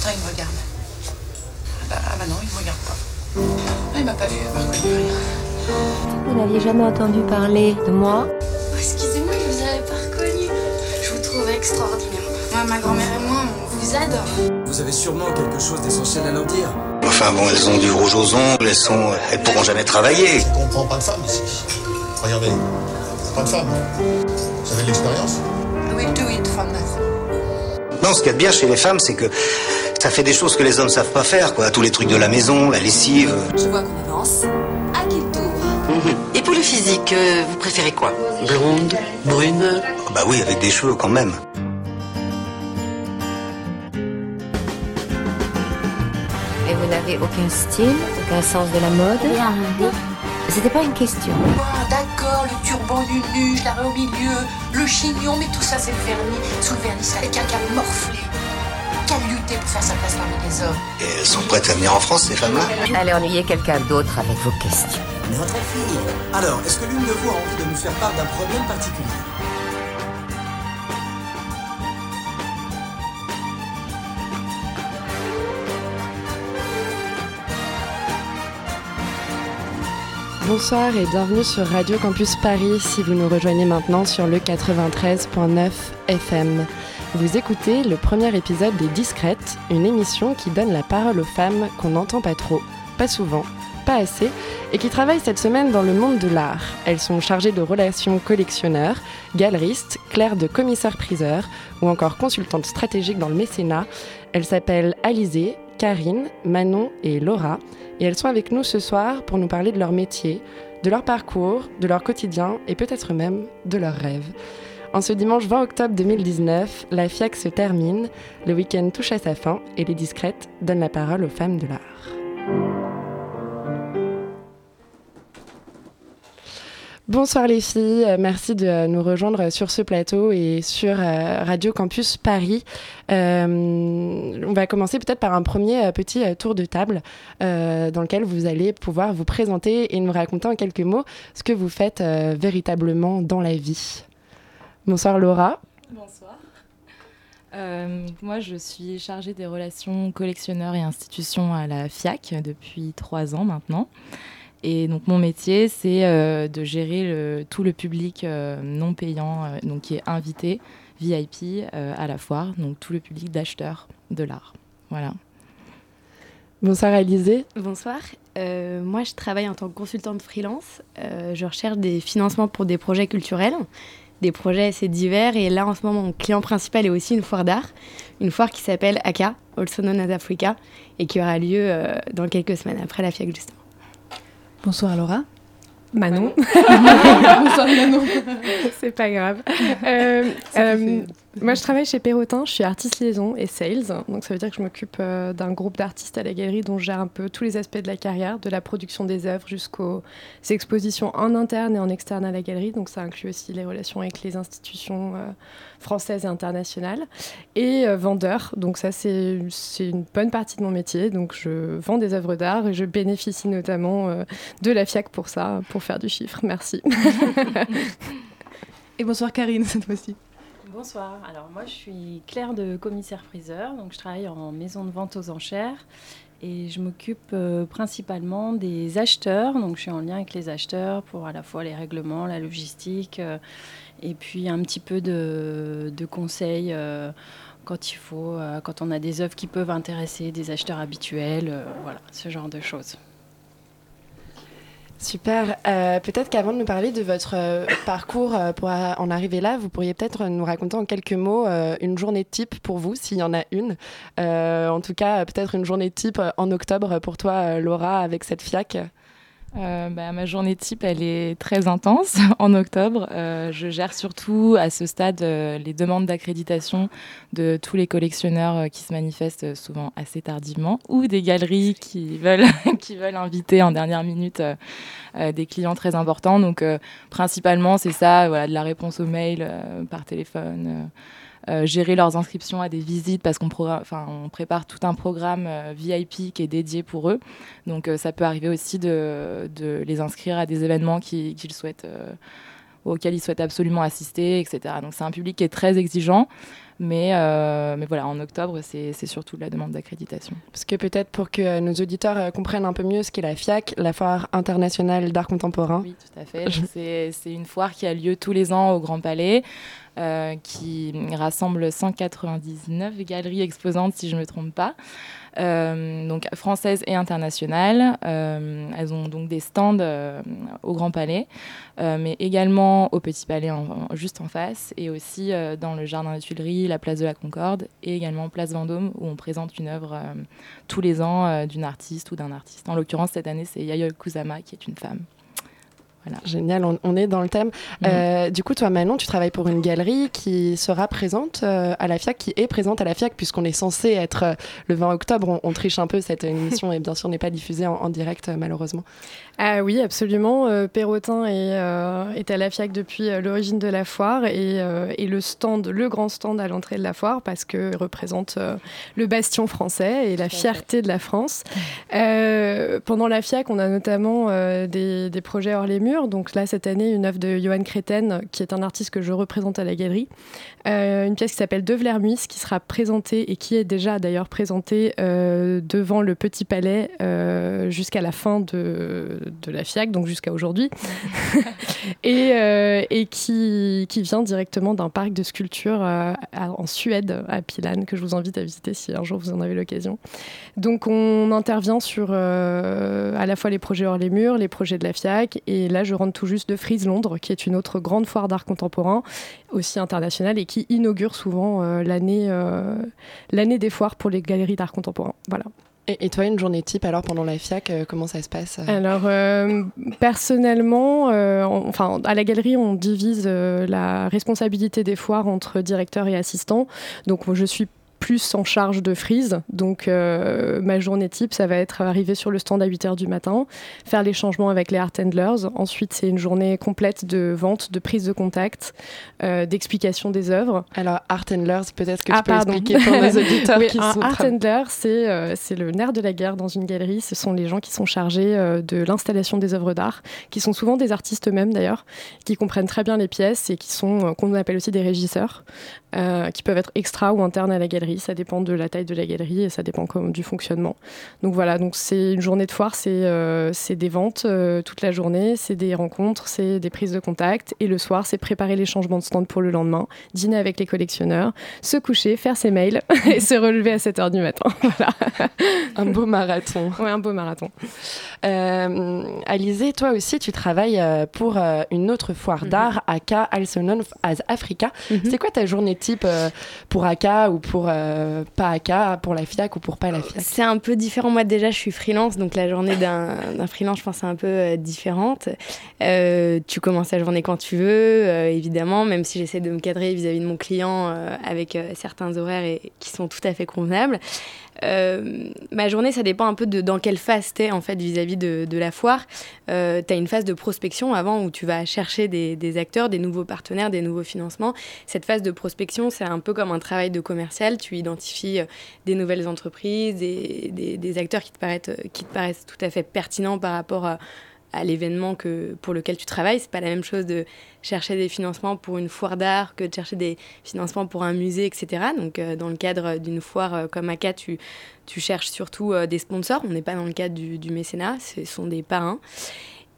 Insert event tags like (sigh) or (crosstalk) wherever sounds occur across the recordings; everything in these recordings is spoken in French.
putain, il me regarde. Ah bah, ah bah non, il me regarde pas. Ah, il m'a pas vu, il m'a reconnu rien. Vous n'aviez jamais entendu parler de moi Oh, Excusez-moi, je vous avais pas reconnu. Je vous trouve extraordinaire. Moi, ma grand-mère et moi, on vous adore. Vous avez sûrement quelque chose d'essentiel à leur dire. Enfin bon, elles ont du rouge aux ongles, elles sont, elles pourront jamais travailler. On comprend pas de femme ici. Regardez, pas de femme. Vous avez de l'expérience? We'll do it from nothing. Non, ce qu'il y a de bien chez les femmes, c'est que ça fait des choses que les hommes savent pas faire, quoi. Tous les trucs de la maison, la lessive. Je vois qu'on avance. À qui le tour Et pour le physique, euh, vous préférez quoi? Blonde Brune? Bah oui, avec des cheveux quand même. Et vous n'avez aucun style, aucun sens de la mode? C'était pas une question. Ah, d'accord, le turban du nuge, l'arrêt au milieu, le chignon, mais tout ça c'est le vernis. Sous le vernis, ça quelqu'un qui a morflé, pour faire sa place parmi les hommes. Et elles sont prêtes à venir en France, ces femmes-là Allez ennuyer quelqu'un d'autre avec vos questions. Notre fille. Alors, est-ce que l'une de vous a envie de nous faire part d'un problème particulier? Bonsoir et bienvenue sur Radio Campus Paris si vous nous rejoignez maintenant sur le 93.9 FM. Vous écoutez le premier épisode des Discrètes, une émission qui donne la parole aux femmes qu'on n'entend pas trop, pas souvent, pas assez, et qui travaillent cette semaine dans le monde de l'art. Elles sont chargées de relations collectionneurs, galeristes, clercs de commissaires-priseurs ou encore consultantes stratégiques dans le mécénat. Elles s'appellent Alizée, Karine, Manon et Laura, et elles sont avec nous ce soir pour nous parler de leur métier, de leur parcours, de leur quotidien et peut-être même de leurs rêves. En ce dimanche 20 octobre 2019, la FIAC se termine, le week-end touche à sa fin et les discrètes donnent la parole aux femmes de l'art. Bonsoir les filles, euh, merci de nous rejoindre sur ce plateau et sur euh, Radio Campus Paris. Euh, on va commencer peut-être par un premier petit tour de table dans lequel vous allez pouvoir vous présenter et nous raconter en quelques mots ce que vous faites véritablement dans la vie. Bonsoir Laura. Bonsoir. Euh, moi, je suis chargée des relations collectionneurs et institutions à la FIAC depuis trois ans maintenant. Et donc, mon métier, c'est euh, de gérer le- tout le public euh, non payant, euh, donc qui est invité, VIP, euh, à la foire, donc tout le public d'acheteurs de l'art. Voilà. Bonsoir Alizée. Bonsoir. Euh, moi, je travaille en tant que consultante freelance. Euh, je recherche des financements pour des projets culturels, des projets assez divers. Et là, en ce moment, mon client principal est aussi une foire d'art, une foire qui s'appelle ACA, also known as Africa, et qui aura lieu euh, dans quelques semaines après la FIAC, justement. Bonsoir Laura. Manon. (laughs) (laughs) Bonsoir Manon. C'est pas grave. Euh, Moi, je travaille chez Perrotin, je suis artiste liaison et sales. Donc, ça veut dire que je m'occupe euh, d'un groupe d'artistes à la galerie dont je gère un peu tous les aspects de la carrière, de la production des œuvres jusqu'aux expositions en interne et en externe à la galerie. Donc, ça inclut aussi les relations avec les institutions euh, françaises et internationales. Et euh, vendeur. Donc, ça, c'est une bonne partie de mon métier. Donc, je vends des œuvres d'art et je bénéficie notamment de la FIAC pour ça, pour faire du chiffre. Merci. (laughs) (laughs) Et bonsoir Karine cette fois-ci. Bonsoir, alors moi je suis Claire de commissaire-priseur, donc je travaille en maison de vente aux enchères. Et je m'occupe euh, principalement des acheteurs, donc je suis en lien avec les acheteurs pour à la fois les règlements, la logistique euh, et puis un petit peu de, conseils euh, quand il faut, quand on a des œuvres qui peuvent intéresser des acheteurs habituels, voilà, ce genre de choses. Super. Euh, peut-être qu'avant de nous parler de votre euh, parcours euh, pour en arriver là, vous pourriez peut-être nous raconter en quelques mots une journée type pour vous, s'il y en a une. En tout cas, peut-être une journée type en octobre pour toi, Laura, avec cette FIAC. Euh, bah, ma journée type, elle est très intense (laughs) en octobre. Euh, je gère surtout à ce stade euh, les demandes d'accréditation de tous les collectionneurs qui se manifestent souvent assez tardivement ou des galeries qui veulent, (laughs) inviter en dernière minute des clients très importants. Donc principalement, c'est ça, de la réponse aux mails par téléphone. Euh, gérer leurs inscriptions à des visites parce qu'on prépare tout un programme euh, VIP qui est dédié pour eux. Donc euh, ça peut arriver aussi de, les inscrire à des événements souhaitent, auxquels ils souhaitent absolument assister, etc. Donc c'est un public qui est très exigeant. Mais, mais voilà, en octobre, c'est surtout la demande d'accréditation. Parce que peut-être pour que nos auditeurs comprennent un peu mieux ce qu'est la FIAC, la Foire internationale d'art contemporain. Oui, tout à fait. c'est une foire qui a lieu tous les ans au Grand Palais. Euh, qui rassemble 199 galeries exposantes, si je ne me trompe pas, euh, donc françaises et internationales. Euh, elles ont donc des stands au Grand Palais, mais également au Petit Palais, juste en face, et aussi dans le Jardin des Tuileries, la place de la Concorde, et également place Vendôme, où on présente une œuvre tous les ans d'une artiste ou d'un artiste. En l'occurrence, cette année, c'est Yayoi Kusama, qui est une femme. Génial, on, est dans le thème. Mhm. Euh, du coup, toi, Manon, tu travailles pour une galerie qui sera présente euh, à la FIAC, qui est présente à la FIAC, puisqu'on est censé être euh, le 20 octobre. On, triche un peu cette émission et bien sûr n'est pas diffusée en, direct, malheureusement. Ah oui, absolument. Perrotin est, est, à la FIAC depuis l'origine de la foire et, et, le stand, le grand stand à l'entrée de la foire, parce que représente le bastion français et la fierté de la France. pendant la FIAC, on a notamment des, des projets hors les murs donc là, cette année, une œuvre de Johan Créten, qui est un artiste que je représente à la galerie. Euh, une pièce qui s'appelle De Vlermuis, qui sera présentée et qui est déjà d'ailleurs présentée euh, devant le Petit Palais euh, jusqu'à la fin de, de, la FIAC, donc jusqu'à aujourd'hui. (laughs) et, et qui, qui, vient directement d'un parc de sculpture en Suède, à Pilan, que je vous invite à visiter si un jour vous en avez l'occasion. Donc on intervient sur à la fois les projets hors les murs, les projets de la FIAC, et là je rentre tout juste de Frise Londres, qui est une autre grande foire d'art contemporain, aussi internationale, et qui inaugure souvent euh, l'année euh, l'année des foires pour les galeries d'art contemporain. Voilà. Et, toi, une journée type alors pendant la FIAC, euh, comment ça se passe Alors personnellement, enfin à la galerie, on divise la responsabilité des foires entre directeur et assistant. Donc je suis plus en charge de frise. Donc euh, ma journée type, ça va être arriver sur le stand à 8h du matin, faire les changements avec les art handlers. Ensuite, c'est une journée complète de vente, de prise de contact, euh, d'explication des œuvres. Alors art handlers, peut-être que tu ah, peux expliquer pour nos (laughs) auditeurs oui, un Art handler, c'est euh, c'est le nerf de la guerre dans une galerie. Ce sont les gens qui sont chargés de l'installation des œuvres d'art, qui sont souvent des artistes eux-mêmes d'ailleurs, qui comprennent très bien les pièces et qui sont qu'on appelle aussi des régisseurs, qui peuvent être extra ou internes à la galerie ça dépend de la taille de la galerie et ça dépend comme du fonctionnement. Donc voilà, donc c'est une journée de foire, c'est euh, des ventes euh, toute la journée, c'est des rencontres, c'est des prises de contact et le soir, c'est préparer les changements de stand pour le lendemain, dîner avec les collectionneurs, se coucher, faire ses mails (laughs) et se relever à 7h du matin. (laughs) voilà. Un beau marathon. Oui, un beau marathon. Euh, Alizé, toi aussi, tu travailles euh, pour une autre foire mhm. d'art, AKA, also known as Africa. Mhm. C'est quoi ta journée type pour AKA ou pour euh, pas à pour la FIAC ou pour pas la FIAC C'est un peu différent. Moi, déjà, je suis freelance, donc la journée d'un freelance, je pense, c'est un peu euh, différente. Euh, tu commences la journée quand tu veux, évidemment, même si j'essaie de me cadrer vis-à-vis de mon client avec certains horaires et, qui sont tout à fait convenables. Euh, ma journée, ça dépend un peu de dans quelle phase tu es en fait vis-à-vis de, la foire. Euh, tu as une phase de prospection avant où tu vas chercher des, acteurs, des nouveaux partenaires, des nouveaux financements. Cette phase de prospection, c'est un peu comme un travail de commercial. Tu identifies euh, des nouvelles entreprises, des, des, acteurs qui te, paraissent, qui te paraissent tout à fait pertinents par rapport à à l'événement que, pour lequel tu travailles. C'est pas la même chose de chercher des financements pour une foire d'art que de chercher des financements pour un musée, etc. Donc, euh, dans le cadre d'une foire euh, comme ACA, tu, tu cherches surtout euh, des sponsors. On n'est pas dans le cadre du, du mécénat, ce sont des parrains.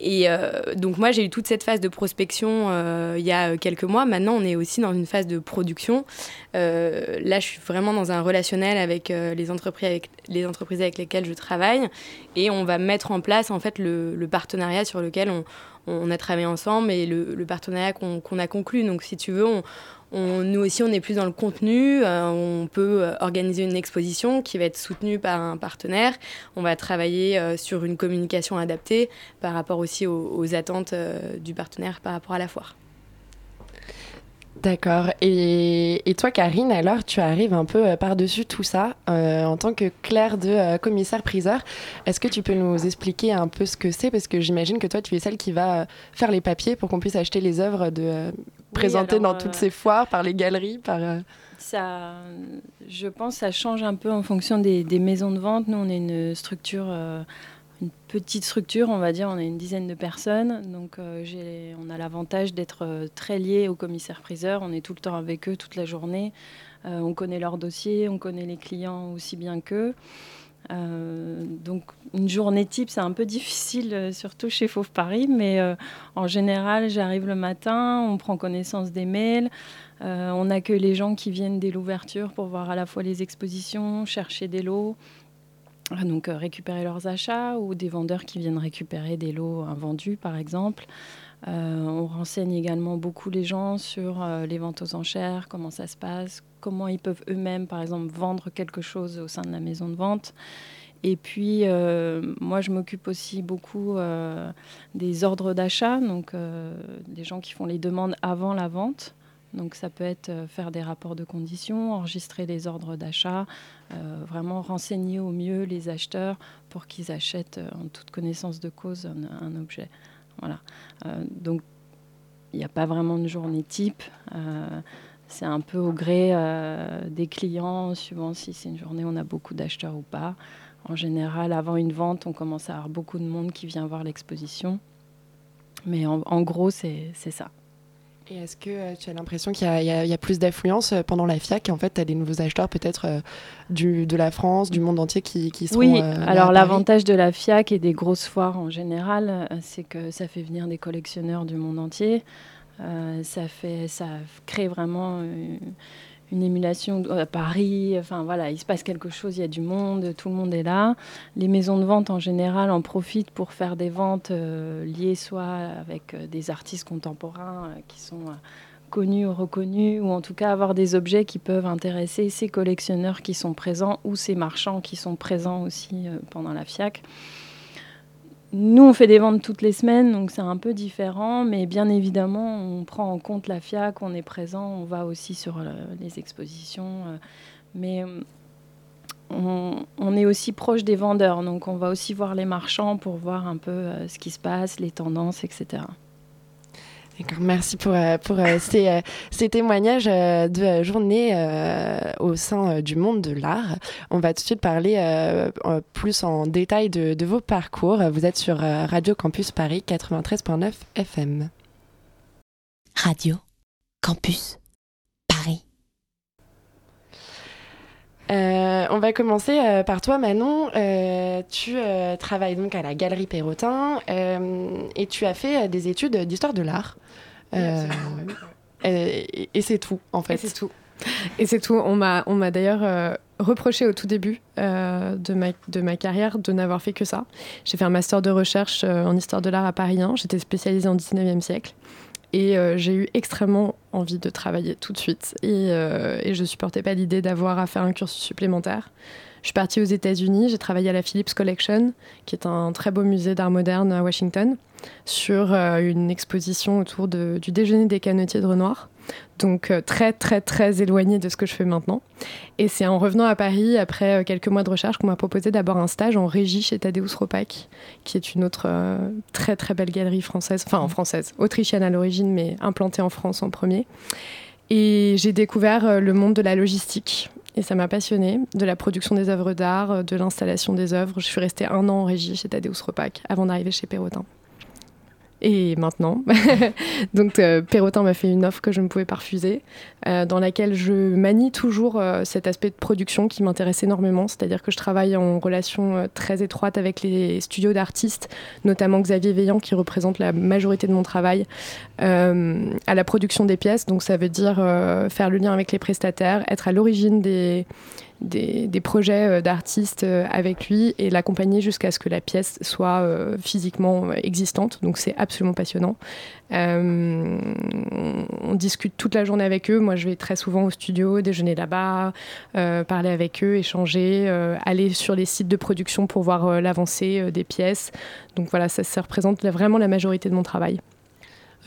Et euh, donc moi, j'ai eu toute cette phase de prospection euh, il y a quelques mois. Maintenant, on est aussi dans une phase de production. Euh, là, je suis vraiment dans un relationnel avec, les entreprises avec les entreprises avec lesquelles je travaille. Et on va mettre en place en fait le, le partenariat sur lequel on, on, a travaillé ensemble et le, partenariat qu'on a conclu. Donc si tu veux, nous aussi, on est plus dans le contenu. Euh, on peut euh, organiser une exposition qui va être soutenue par un partenaire. On va travailler euh, sur une communication adaptée par rapport aussi aux attentes du partenaire par rapport à la foire. D'accord. Et, toi, Karine, alors, tu arrives un peu euh, par-dessus tout ça euh, en tant que Claire de euh, commissaire-priseur. Est-ce que tu peux nous expliquer un peu ce que c'est? Parce que j'imagine que toi, tu es celle qui va faire les papiers pour qu'on puisse acheter les œuvres de, présentées dans toutes ces foires, par les galeries, par... Ça, je pense que ça change un peu en fonction des, des, maisons de vente. Nous, on est une structure une petite structure, on va dire, on est une dizaine de personnes. Donc euh, on a l'avantage d'être euh, très lié au commissaire-priseur. On est tout le temps avec eux toute la journée. on connaît leur dossier, on connaît les clients aussi bien qu'eux. Euh, donc une journée type, c'est un peu difficile, euh, surtout chez Fauve Paris, mais euh, en général, j'arrive le matin, on prend connaissance des mails, on accueille les gens qui viennent dès l'ouverture pour voir à la fois les expositions, chercher des lots, donc récupérer leurs achats, ou des vendeurs qui viennent récupérer des lots invendus, par exemple. on renseigne également beaucoup les gens sur les ventes aux enchères, comment ça se passe, comment ils peuvent eux-mêmes, par exemple, vendre quelque chose au sein de la maison de vente. Et puis, euh, moi, je m'occupe aussi beaucoup euh, des ordres d'achat, donc euh, des gens qui font les demandes avant la vente. Donc, ça peut être faire des rapports de conditions, enregistrer les ordres d'achat, vraiment renseigner au mieux les acheteurs pour qu'ils achètent en toute connaissance de cause un, objet. Voilà. donc, il n'y a pas vraiment de journée type c'est un peu au gré euh, des clients, suivant si c'est une journée où on a beaucoup d'acheteurs ou pas. En général, avant une vente, on commence à avoir beaucoup de monde qui vient voir l'exposition. Mais en, gros, c'est ça. Et est-ce que euh, tu as l'impression qu'il y, a plus d'affluence euh, pendant la FIAC En fait, tu as des nouveaux acheteurs peut-être de la France, du monde entier qui, qui sont Oui, alors l'avantage de la FIAC et des grosses foires en général, c'est que ça fait venir des collectionneurs du monde entier. Euh, ça, fait, ça crée vraiment euh, une, émulation à Paris. Enfin voilà, il se passe quelque chose, il y a du monde, tout le monde est là. Les maisons de vente en général en profitent pour faire des ventes euh, liées soit avec des artistes contemporains qui sont connus ou reconnus, ou en tout cas avoir des objets qui peuvent intéresser ces collectionneurs qui sont présents ou ces marchands qui sont présents aussi pendant la FIAC. Nous, on fait des ventes toutes les semaines, donc c'est un peu différent, mais bien évidemment, on prend en compte la FIAC, on est présent, on va aussi sur euh, les expositions, euh, mais euh, on, est aussi proche des vendeurs, donc on va aussi voir les marchands pour voir un peu ce qui se passe, les tendances, etc. Merci pour, euh, euh, ces, euh, ces, témoignages de journée au sein du monde de l'art. On va tout de suite parler plus en détail de, de, vos parcours. Vous êtes sur Radio Campus Paris 93.9 FM. Radio Campus Paris. On va commencer par toi, Manon. tu travailles donc à la Galerie Perrotin et tu as fait des études d'histoire de l'art. Euh, et, c'est tout, en fait. c'est tout. Et c'est tout. On m'a, on m'a d'ailleurs euh, reproché au tout début euh, de, ma, de ma carrière de n'avoir fait que ça. J'ai fait un master de recherche en histoire de l'art à Paris 1. J'étais spécialisée en 19e siècle. Et j'ai eu extrêmement envie de travailler tout de suite. Et, et je supportais pas l'idée d'avoir à faire un cursus supplémentaire. Je suis partie aux États-Unis, j'ai travaillé à la Phillips Collection, qui est un très beau musée d'art moderne à Washington, sur euh, une exposition autour du déjeuner des canotiers de Renoir. Donc euh, très très très éloigné de ce que je fais maintenant. Et c'est en revenant à Paris, après euh, quelques mois de recherche, qu'on m'a proposé d'abord un stage en régie chez Tadeusz Ropac, qui est une autre très très belle galerie française, enfin en française, autrichienne à l'origine, mais implantée en France en premier. Et j'ai découvert le monde de la logistique et ça m'a passionnée, de la production des œuvres d'art, euh, de l'installation des œuvres. Je suis restée un an en régie chez Tadeusz Repac avant d'arriver chez Perrotin et maintenant. (laughs) Donc euh, Perrotin m'a fait une offre que je ne pouvais pas refuser, euh, dans laquelle je manie toujours euh, cet aspect de production qui m'intéresse énormément, c'est-à-dire que je travaille en relation très étroite avec les studios d'artistes, notamment Xavier Veillant qui représente la majorité de mon travail, à la production des pièces. Donc ça veut dire faire le lien avec les prestataires, être à l'origine des des, projets euh, d'artistes euh, avec lui et l'accompagner jusqu'à ce que la pièce soit euh, physiquement existante. Donc c'est absolument passionnant. on discute toute la journée avec eux. Moi, je vais très souvent au studio, déjeuner là-bas, parler avec eux, échanger, aller sur les sites de production pour voir l'avancée des pièces. Donc voilà, ça, ça représente vraiment la majorité de mon travail.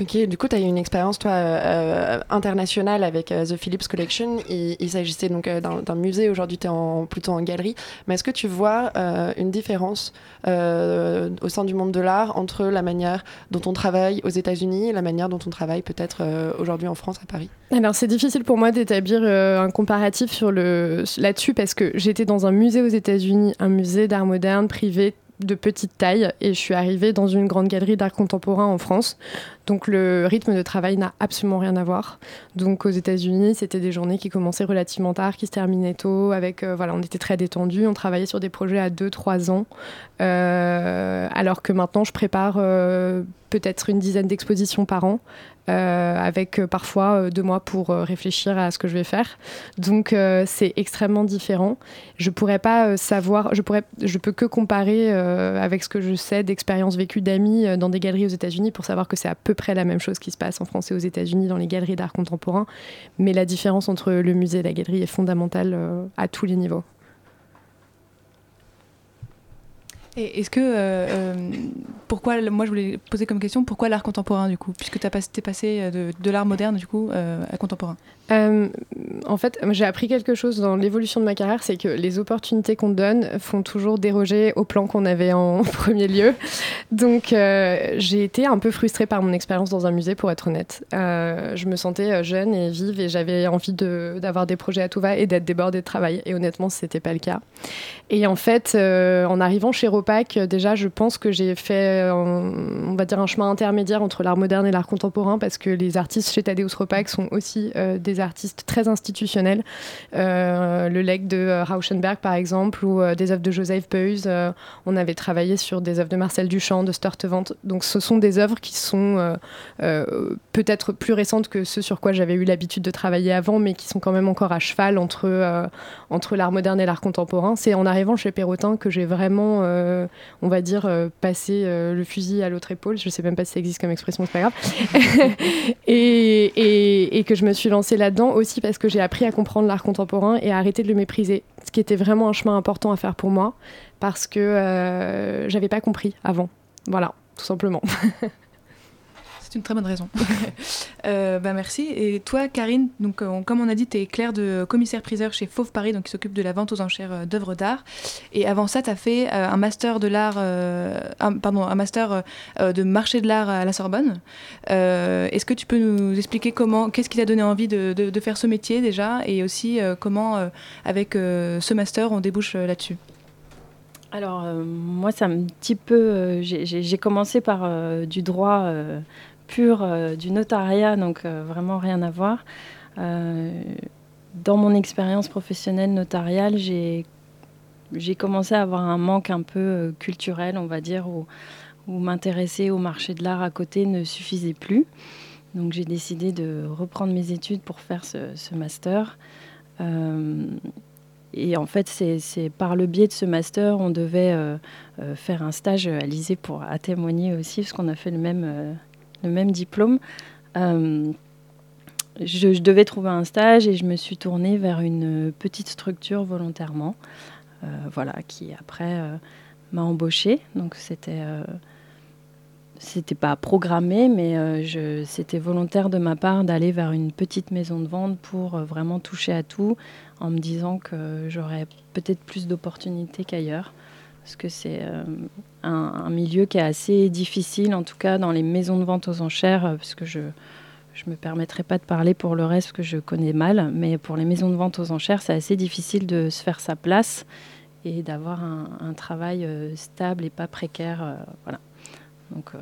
Ok, du coup, tu as eu une expérience, toi, euh, euh, internationale avec euh, The Phillips Collection. Il, s'agissait donc d'un musée. Aujourd'hui, tu es plutôt en galerie. Mais est-ce que tu vois une différence au sein du monde de l'art entre la manière dont on travaille aux États-Unis et la manière dont on travaille peut-être aujourd'hui en France, à Paris? Alors, c'est difficile pour moi d'établir un comparatif là-dessus parce que j'étais dans un musée aux États-Unis, un musée d'art moderne privé de petite taille et je suis arrivée dans une grande galerie d'art contemporain en France. Donc le rythme de travail n'a absolument rien à voir. Donc aux États-Unis, c'était des journées qui commençaient relativement tard, qui se terminaient tôt. Avec voilà, on était très détendus, on travaillait sur des projets à 2-3 ans, alors que maintenant je prépare peut-être une dizaine d'expositions par an. Euh, avec euh, parfois euh, deux mois pour réfléchir à ce que je vais faire. Donc c'est extrêmement différent. Je pourrais pas savoir, je pourrais, je peux que comparer avec ce que je sais d'expériences vécues d'amis dans des galeries aux États-Unis pour savoir que c'est à peu près la même chose qui se passe en France et aux États-Unis dans les galeries d'art contemporain. Mais la différence entre le musée et la galerie est fondamentale à tous les niveaux. Et est-ce que, euh, euh, pourquoi, moi je voulais poser comme question, pourquoi l'art contemporain du coup? Puisque tu es passé de l'art moderne du coup à contemporain. Euh, en fait, j'ai appris quelque chose dans l'évolution de ma carrière, c'est que les opportunités qu'on donne font toujours déroger au plan qu'on avait en (laughs) premier lieu. Donc, euh, j'ai été un peu frustrée par mon expérience dans un musée, pour être honnête. Euh, je me sentais jeune et vive et j'avais envie d'avoir des projets à tout va et d'être débordée de travail. Et honnêtement, ce n'était pas le cas. Et en fait, en arrivant chez Ropac, déjà, je pense que j'ai fait, on va dire, un chemin intermédiaire entre l'art moderne et l'art contemporain parce que les artistes chez Tadeusz Ropac sont aussi des artistes très institutionnels. Euh, le leg de euh, Rauschenberg, par exemple, ou euh, des œuvres de Joseph Beuys. on avait travaillé sur des œuvres de Marcel Duchamp, de Sturtevant. Donc ce sont des œuvres qui sont peut-être plus récentes que ceux sur quoi j'avais eu l'habitude de travailler avant, mais qui sont quand même encore à cheval entre, entre l'art moderne et l'art contemporain. C'est en arrivant chez Perrotin que j'ai vraiment, on va dire, passé le fusil à l'autre épaule. Je ne sais même pas si ça existe comme expression, c'est pas grave. (laughs) et, et, que je me suis lancée là là-dedans aussi parce que j'ai appris à comprendre l'art contemporain et à arrêter de le mépriser, ce qui était vraiment un chemin important à faire pour moi parce que euh, j'avais pas compris avant. Voilà, tout simplement. (laughs) une très bonne raison. (laughs) euh, bah merci. Et toi, Karine, donc, euh, comme on a dit, tu es Claire de commissaire-priseur chez Fauve Paris, donc qui s'occupe de la vente aux enchères euh, d'œuvres d'art. Et avant ça, tu as fait euh, un master de l'art, pardon, un master de marché de l'art à la Sorbonne. Est-ce que tu peux nous expliquer comment, qu'est-ce qui t'a donné envie de, faire ce métier déjà, et aussi comment, avec ce master, on débouche là-dessus? Alors, moi, c'est un petit peu. J'ai commencé par du droit pur euh, du notariat, donc euh, vraiment rien à voir. Euh, dans mon expérience professionnelle notariale, j'ai commencé à avoir un manque un peu culturel, on va dire, où, m'intéresser au marché de l'art à côté ne suffisait plus. Donc j'ai décidé de reprendre mes études pour faire ce, master. et en fait, c'est par le biais de ce master, on devait faire un stage à l'ISée pour à témoigner aussi, parce qu'on a fait le même, même diplôme. Euh, je, devais trouver un stage et je me suis tournée vers une petite structure volontairement, euh, voilà, qui après euh, m'a embauchée. Donc c'était c'était pas programmé, mais c'était volontaire de ma part d'aller vers une petite maison de vente pour vraiment toucher à tout, en me disant que j'aurais peut-être plus d'opportunités qu'ailleurs parce que c'est euh, un, milieu qui est assez difficile, en tout cas dans les maisons de vente aux enchères, euh, parce que je ne me permettrai pas de parler pour le reste que je connais mal, mais pour les maisons de vente aux enchères, c'est assez difficile de se faire sa place et d'avoir un, travail euh, stable et pas précaire. voilà. Donc,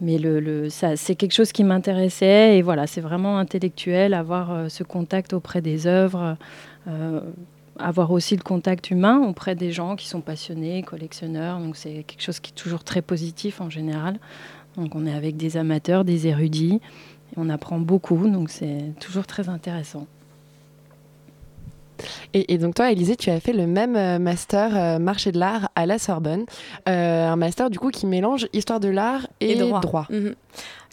mais le, le c'est quelque chose qui m'intéressait et voilà, c'est vraiment intellectuel, avoir ce contact auprès des œuvres avoir aussi le contact humain auprès des gens qui sont passionnés, collectionneurs. Donc c'est quelque chose qui est toujours très positif en général. Donc on est avec des amateurs, des érudits, et on apprend beaucoup. Donc c'est toujours très intéressant. Et, donc toi, Élisée, tu as fait le même euh, master euh, marché de l'art à la Sorbonne, euh, un master du coup qui mélange histoire de l'art et, droit. Mhm.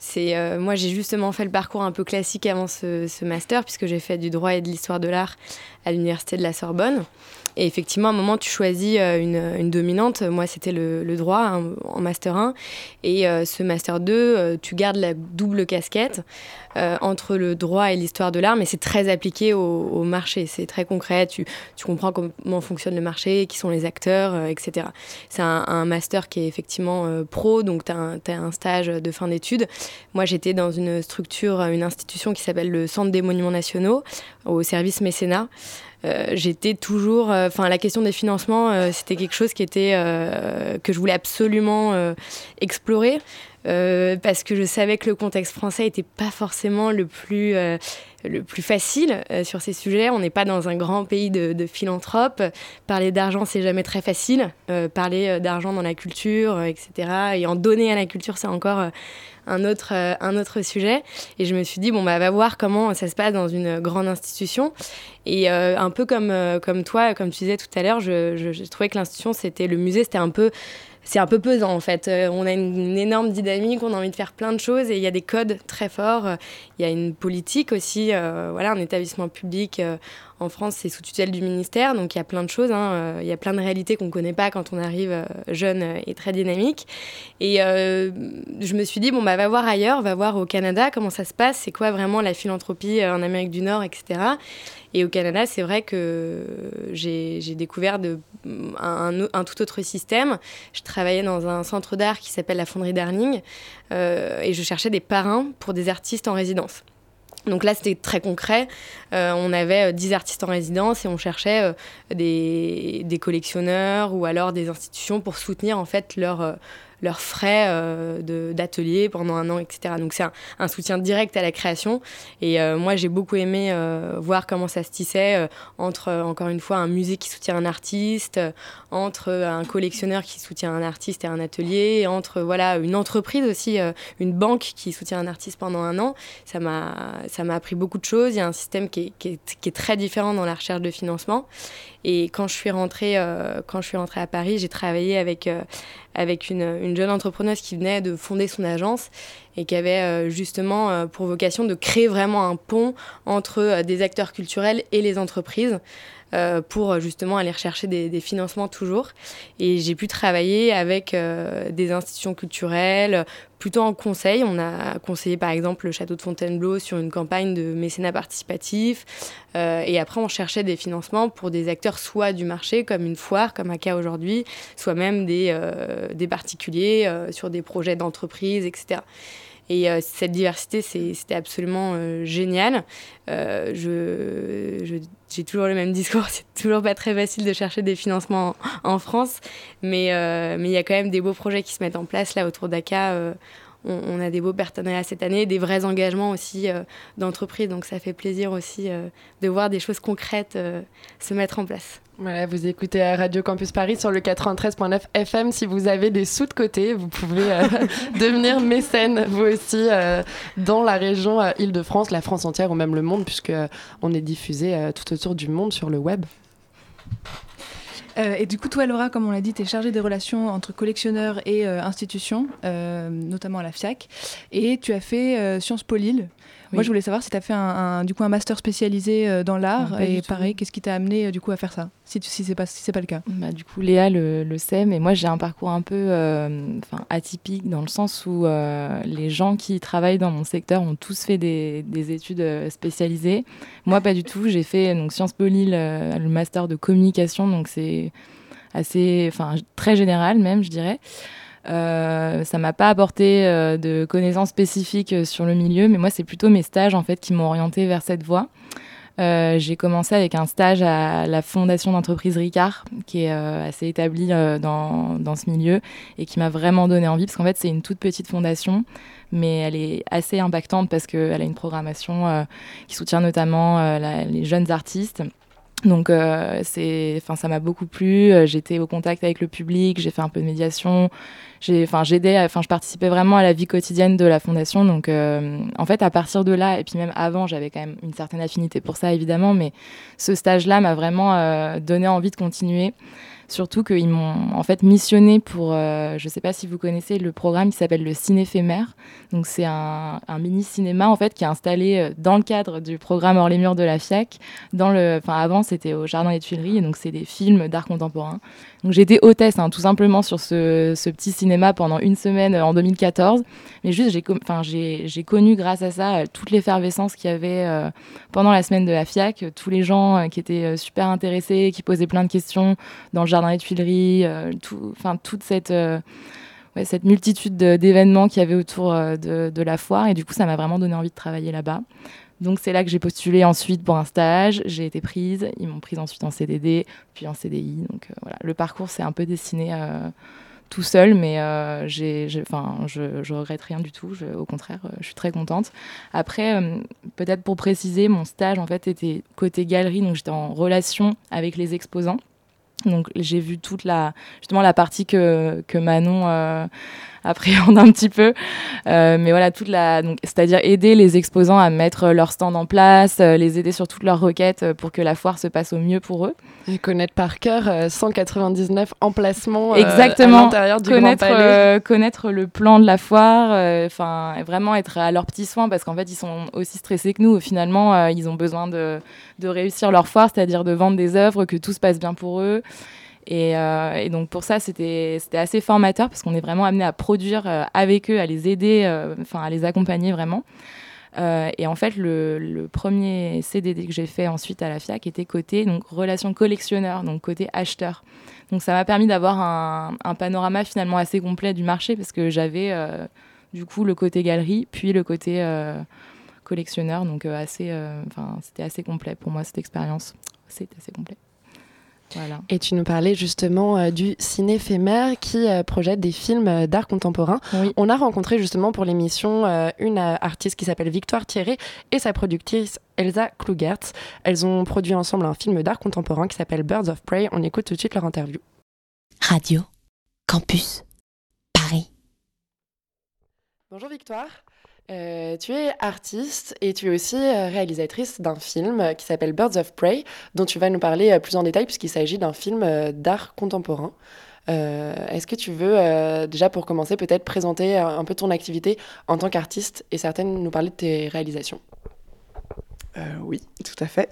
C'est moi j'ai justement fait le parcours un peu classique avant ce, ce master puisque j'ai fait du droit et de l'histoire de l'art à l'université de la Sorbonne. Et effectivement, à un moment, tu choisis euh, une, dominante. Moi, c'était le, droit hein, en Master 1. Et euh, ce Master 2, euh, tu gardes la double casquette entre le droit et l'histoire de l'art, mais c'est très appliqué au, marché. C'est très concret. Tu, comprends comment fonctionne le marché, qui sont les acteurs, etc. C'est un, Master qui est effectivement pro, donc tu as, un stage de fin d'études. Moi, j'étais dans une structure, une institution qui s'appelle le Centre des Monuments Nationaux, au service mécénat. Euh, j'étais toujours, euh, enfin la question des financements, euh, c'était quelque chose qui était que je voulais absolument explorer. Parce que je savais que le contexte français n'était pas forcément le plus le plus facile euh, sur ces sujets. On n'est pas dans un grand pays de, philanthropes. Parler d'argent, c'est jamais très facile. Euh, parler euh, d'argent dans la culture, etc. Et en donner à la culture, c'est encore un autre, un autre sujet. Et je me suis dit, bon, bah, va voir comment ça se passe dans une grande institution. Et un peu comme, comme toi, comme tu disais tout à l'heure, je, trouvais que l'institution, c'était le musée, c'était un peu c'est un peu pesant en fait. Euh, on a une, énorme dynamique, on a envie de faire plein de choses et il y a des codes très forts. Il y a une politique aussi, euh, voilà, un établissement public euh, en France, c'est sous tutelle du ministère, donc il y a plein de choses, hein, il y a plein de réalités qu'on ne connaît pas quand on arrive jeune et très dynamique. Et je me suis dit, bon, bah, va voir ailleurs, va voir au Canada comment ça se passe, c'est quoi vraiment la philanthropie en Amérique du Nord, etc. Et au Canada, c'est vrai que j'ai découvert un, tout autre système. Je travaillais dans un centre d'art qui s'appelle la Fonderie Darling euh, et je cherchais des parrains pour des artistes en résidence. Donc là, c'était très concret. Euh, on avait 10 artistes en résidence et on cherchait euh, des, collectionneurs ou alors des institutions pour soutenir en fait leur leurs frais euh, d'atelier pendant un an, etc. Donc c'est un, soutien direct à la création. Et euh, moi, j'ai beaucoup aimé euh, voir comment ça se tissait entre, encore une fois, un musée qui soutient un artiste, entre un collectionneur qui soutient un artiste et un atelier, entre voilà, une entreprise aussi, une banque qui soutient un artiste pendant un an. Ça m'a appris beaucoup de choses. Il y a un système qui est, qui est, qui est très différent dans la recherche de financement. Et quand je suis rentrée, euh, quand je suis rentrée à Paris, j'ai travaillé avec, euh, avec une, une, jeune entrepreneuse qui venait de fonder son agence et qui avait euh, justement pour vocation de créer vraiment un pont entre des acteurs culturels et les entreprises. Euh, pour justement aller rechercher des, financements toujours. Et j'ai pu travailler avec euh, des institutions culturelles, plutôt en conseil. On a conseillé par exemple le château de Fontainebleau sur une campagne de mécénat participatif. Euh, et après, on cherchait des financements pour des acteurs soit du marché, comme une foire, comme ACA aujourd'hui, soit même des, des particuliers sur des projets d'entreprise, etc. Et cette diversité, c'était absolument génial. je, j'ai toujours le même discours, (laughs) c'est toujours pas très facile de chercher des financements en, France, mais euh, mais il y a quand même des beaux projets qui se mettent en place là autour d'ACA. Euh, on, a des beaux partenariats cette année, des vrais engagements aussi euh, d'entreprise, donc ça fait plaisir aussi de voir des choses concrètes se mettre en place. Voilà, vous écoutez Radio Campus Paris sur le 93.9 FM. Si vous avez des sous de côté, vous pouvez euh, (laughs) devenir mécène, vous aussi, euh, dans la région euh, Île-de-France, la France entière ou même le monde, puisque on est diffusé tout autour du monde sur le web. et du coup, toi, Laura, comme on l'a dit, tu es chargée des relations entre collectionneurs et institutions, notamment à la FIAC. Et tu as fait Sciences Po Lille. Moi, je voulais savoir si tu as fait un, du coup, un master spécialisé euh, dans l'art. et pareil, qu'est-ce qui t'a amené euh, du coup, à faire ça Si, si ce n'est pas, si pas le cas? Bah, du coup, Léa le, le, sait, mais moi, j'ai un parcours un peu euh, atypique dans le sens où les gens qui travaillent dans mon secteur ont tous fait des, des études spécialisées. Moi, pas du tout. J'ai fait donc, Sciences Po Lille, le master de communication. Donc, c'est assez, enfin, très général même, je dirais. Euh, ça m'a pas apporté euh, de connaissances spécifiques euh, sur le milieu, mais moi, c'est plutôt mes stages en fait qui m'ont orienté vers cette voie. j'ai commencé avec un stage à la fondation d'entreprise Ricard, qui est assez établie dans, dans, ce milieu et qui m'a vraiment donné envie, parce qu'en fait, c'est une toute petite fondation, mais elle est assez impactante parce qu'elle a une programmation qui soutient notamment les jeunes artistes. Donc c'est, enfin ça m'a beaucoup plu. J'étais au contact avec le public, j'ai fait un peu de médiation, j'ai enfin j'aidais enfin je participais vraiment à la vie quotidienne de la fondation. Donc euh, en fait à partir de là et puis même avant j'avais quand même une certaine affinité pour ça évidemment mais ce stage là m'a vraiment euh, donné envie de continuer Surtout qu'ils m'ont en fait missionné pour, euh, je ne sais pas si vous connaissez le programme qui s'appelle le Cinéphémère. Donc c'est un, mini cinéma en fait qui est installé euh, dans le cadre du programme Hors les murs de la FIAC. Dans le, enfin avant c'était au Jardin des Tuileries et donc c'est des films d'art contemporain. Donc été hôtesse hein, tout simplement sur ce, ce, petit cinéma pendant une semaine euh, en 2014. Mais juste j'ai, enfin j'ai connu grâce à ça toute l'effervescence qu'il y avait pendant la semaine de la FIAC, tous les gens qui étaient super intéressés, qui posaient plein de questions dans le jardin dans les Tuileries, euh, tout, enfin toute cette euh, cette multitude d'événements qu'il y avait autour euh, de, la foire. Et du coup, ça m'a vraiment donné envie de travailler là-bas. Donc, c'est là que j'ai postulé ensuite pour un stage. J'ai été prise. Ils m'ont prise ensuite en CDD, puis en CDI. Donc, voilà, le parcours s'est un peu dessiné tout seul, mais je, je regrette rien du tout. au contraire, je suis très contente. Après, peut-être pour préciser, mon stage en fait était côté galerie, donc j'étais en relation avec les exposants. Donc j'ai vu toute la justement la partie que, que Manon euh, appréhende (laughs) un petit peu, euh, mais voilà toute la donc c'est-à-dire aider les exposants à mettre leur stand en place, euh, les aider sur toutes leurs requêtes pour que la foire se passe au mieux pour eux. Et connaître par cœur 199 emplacements Exactement. à l'intérieur du connaître, Grand Palais. connaître le plan de la foire, enfin vraiment être à leurs petits soins parce qu'en fait ils sont aussi stressés que nous. Finalement ils ont besoin de, de réussir leur foire, c'est-à-dire de vendre des œuvres, que tout se passe bien pour eux. Euh, et, donc pour ça, c'était assez formateur parce qu'on est vraiment amené à produire euh, avec eux, à les aider, euh, enfin à les accompagner vraiment. et en fait, le, premier CDD que j'ai fait ensuite à la FIAC était côté relation collectionneur, donc côté acheteur. Donc ça m'a permis d'avoir un, panorama finalement assez complet du marché parce que j'avais du coup le côté galerie, puis le côté collectionneur. Donc assez, enfin c'était assez complet pour moi cette expérience. C'était assez complet. Et tu nous parlais justement euh, du ciné éphémère qui euh, projette des films euh, d'art contemporain. On a rencontré justement pour l'émission une artiste qui s'appelle Victoire Thierry et sa productrice Elsa Klugertz. Elles ont produit ensemble un film d'art contemporain qui s'appelle Birds of Prey. On écoute tout de suite leur interview. Radio, Campus, Paris. Bonjour Victoire. Euh, tu es artiste et tu es aussi euh, réalisatrice d'un film qui s'appelle Birds of Prey, dont tu vas nous parler euh, plus en détail puisqu'il s'agit d'un film d'art contemporain. Est-ce que tu veux, déjà pour commencer, peut-être présenter un peu ton activité en tant qu'artiste et certaines nous parler de tes réalisations? Oui, tout à fait.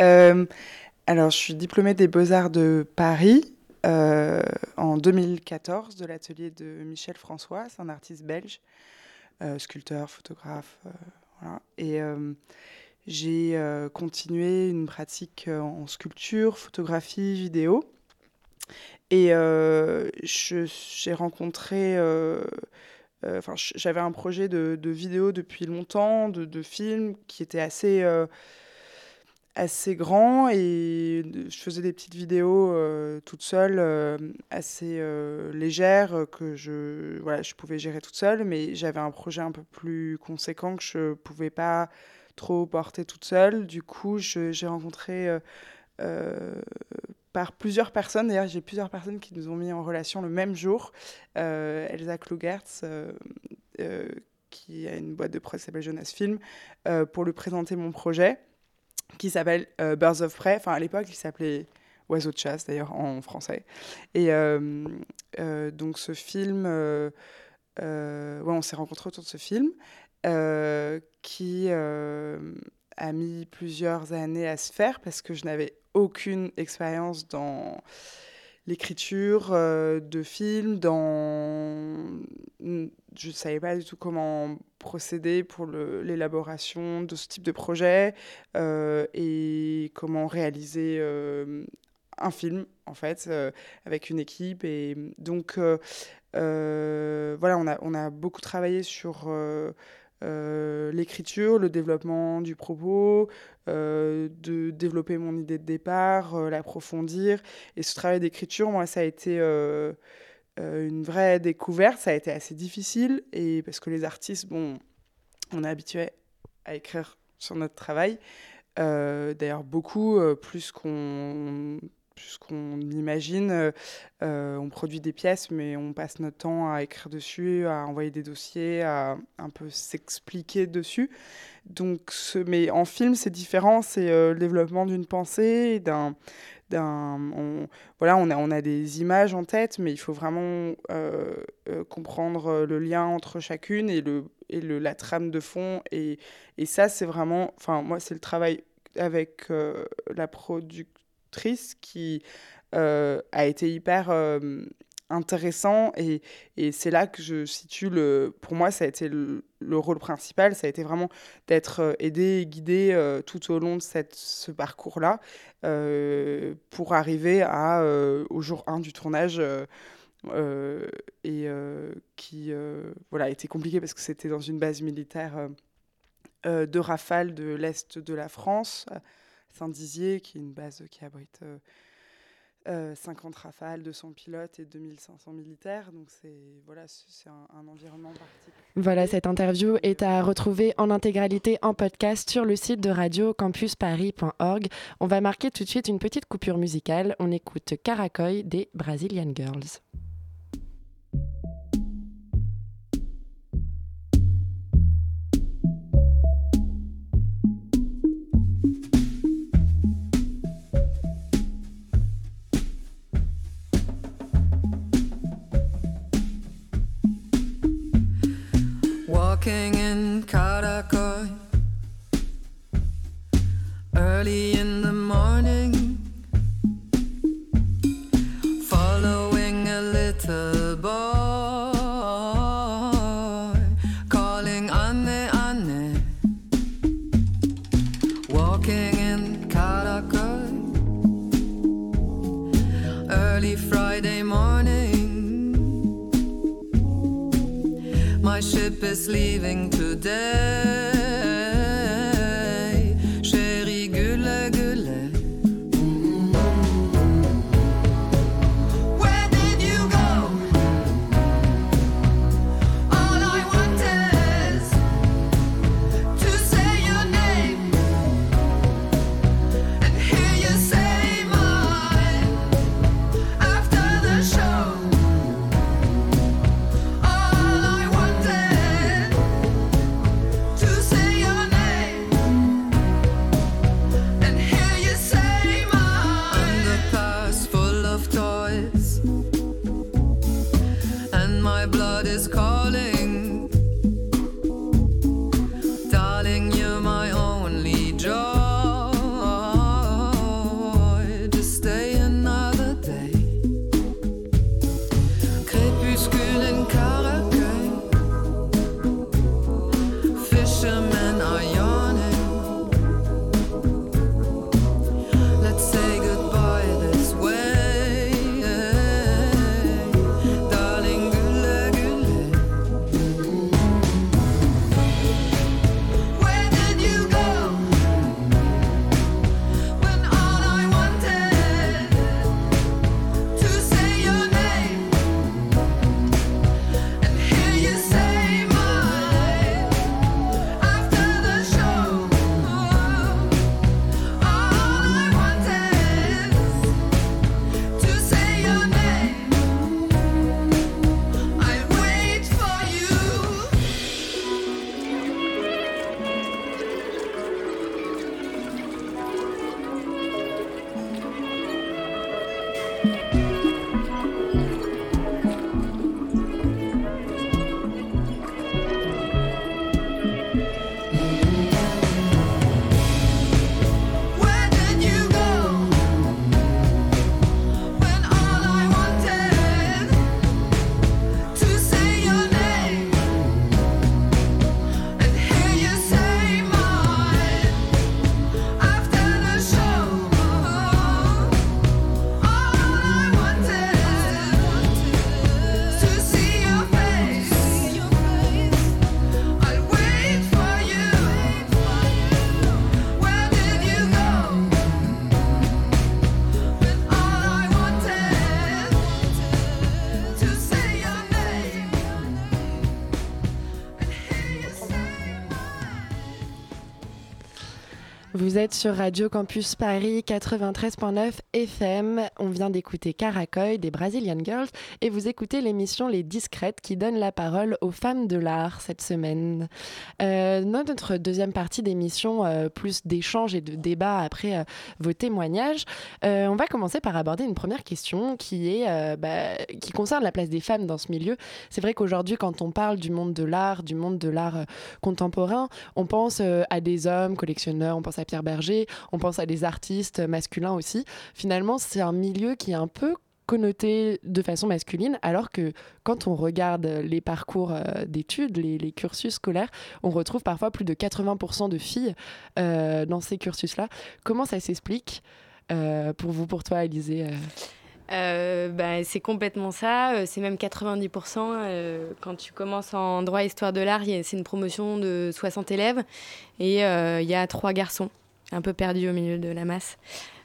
(laughs) alors, je suis diplômée des Beaux-Arts de Paris en 2014 de l'atelier de Michel François, c'est un artiste belge. Euh, sculpteur, photographe. Euh, voilà. Et euh, j'ai continué une pratique en sculpture, photographie, vidéo. Et j'ai rencontré. Enfin, j'avais un projet de, vidéo depuis longtemps, de, de film qui était assez assez grand et je faisais des petites vidéos euh, toute seule, euh, assez euh, légères, que je, voilà, je pouvais gérer toute seule, mais j'avais un projet un peu plus conséquent que je pouvais pas trop porter toute seule. Du coup, j'ai rencontré par plusieurs personnes, d'ailleurs j'ai plusieurs personnes qui nous ont mis en relation le même jour, Elsa Klugertz, qui a une boîte de presse qui s'appelle Jonas Film, pour lui présenter mon projet qui s'appelle euh, Birds of Prey. Enfin, à l'époque, il s'appelait Oiseau de chasse, d'ailleurs, en français. Et euh, euh, donc, ce film, ouais, on s'est rencontrés autour de ce film qui a mis plusieurs années à se faire parce que je n'avais aucune expérience dans l'écriture de films, dans... Je ne savais pas du tout comment procéder pour l'élaboration de ce type de projet euh, et comment réaliser euh, un film, en fait, euh, avec une équipe. Et donc, voilà, on a, on a beaucoup travaillé sur... l'écriture, le développement du propos, de développer mon idée de départ, l'approfondir. Et ce travail d'écriture, moi, ça a été euh, une vraie découverte. Ça a été assez difficile et parce que les artistes, bon, on est habitué à écrire sur notre travail. Euh, d'ailleurs, beaucoup euh, plus qu'on plus qu'on imagine. on produit des pièces, mais on passe notre temps à écrire dessus, à envoyer des dossiers, à un peu s'expliquer dessus. Donc, mais en film, c'est différent. C'est le développement d'une pensée, d'un on, voilà, on a, on a des images en tête, mais il faut vraiment euh, euh, comprendre le lien entre chacune et, le, et le, la trame de fond. Et, et ça, c'est vraiment, enfin, moi, c'est le travail avec euh, la qui a été hyper intéressant et, et c'est là que je situe le pour moi ça a été le, rôle principal. Ça a été vraiment d'être euh, aidé et guidé euh, tout au long de cette, ce parcours là euh, pour arriver à au jour 1 du tournage et qui voilà été compliqué parce que c'était dans une base militaire de Rafale de l'est de la France Saint-Dizier qui est une base qui abrite 50 rafales, 200 pilotes et 2500 militaires. Donc c'est voilà, c'est un, environnement particulier. Voilà, cette interview est à retrouver en intégralité en podcast sur le site de radiocampusparis.org. On va marquer tout de suite une petite coupure musicale. On écoute Caracoy des Brazilian Girls. Walking in Caracol early in the leaving today. Sur Radio Campus Paris 93.9 FM. On vient d'écouter Caracoy des Brazilian Girls et vous écoutez l'émission Les Discrètes qui donne la parole aux femmes de l'art cette semaine. Euh, notre deuxième partie d'émission, euh, plus d'échanges et de débats après euh, vos témoignages, euh, on va commencer par aborder une première question qui, est, bah, qui concerne la place des femmes dans ce milieu. C'est vrai qu'aujourd'hui, quand on parle du monde de l'art, du monde de l'art contemporain, on pense à des hommes collectionneurs, on pense à Pierre Berger, on pense à des artistes masculins aussi. Finalement, c'est un milieu qui est un peu connoté de façon masculine, alors que quand on regarde les parcours euh, d'études, les, cursus scolaires, on retrouve parfois plus de 80% de filles euh, dans ces cursus-là. Comment ça s'explique euh, pour vous, pour toi, Élisée bah, c'est complètement ça. C'est même 90%. Euh, quand tu commences en droit et histoire de l'art, c'est une promotion de 60 élèves et il y a trois garçons, un peu perdus au milieu de la masse.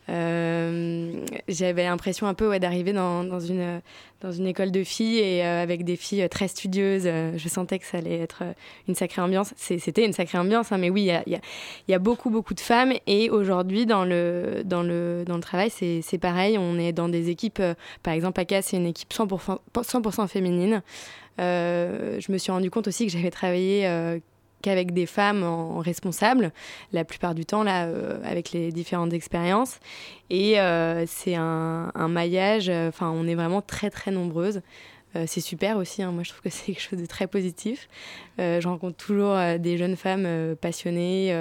Euh, J'avais l'impression un peu d'arriver dans, dans, une, dans une école de filles et euh, avec des filles très studieuses. Euh, je sentais que ça allait être euh, une sacrée ambiance. C'était une sacrée ambiance, hein, mais oui, il y a, y, y a, beaucoup, beaucoup de femmes. Et aujourd'hui, dans le, dans, le, dans le travail, c'est pareil. On est dans des équipes, euh, par exemple, ACA, c'est une équipe 100%, 100 féminine. Euh, je me suis rendu compte aussi que j'avais travaillé euh, qu'avec des femmes responsables, la plupart du temps, là, euh, avec les différentes expériences. Et euh, c'est un, maillage, enfin, on est vraiment très, très nombreuses. Euh, c'est super aussi, hein. moi je trouve que (laughs) c'est quelque chose de très positif. Euh, je rencontre toujours euh, des jeunes femmes passionnées,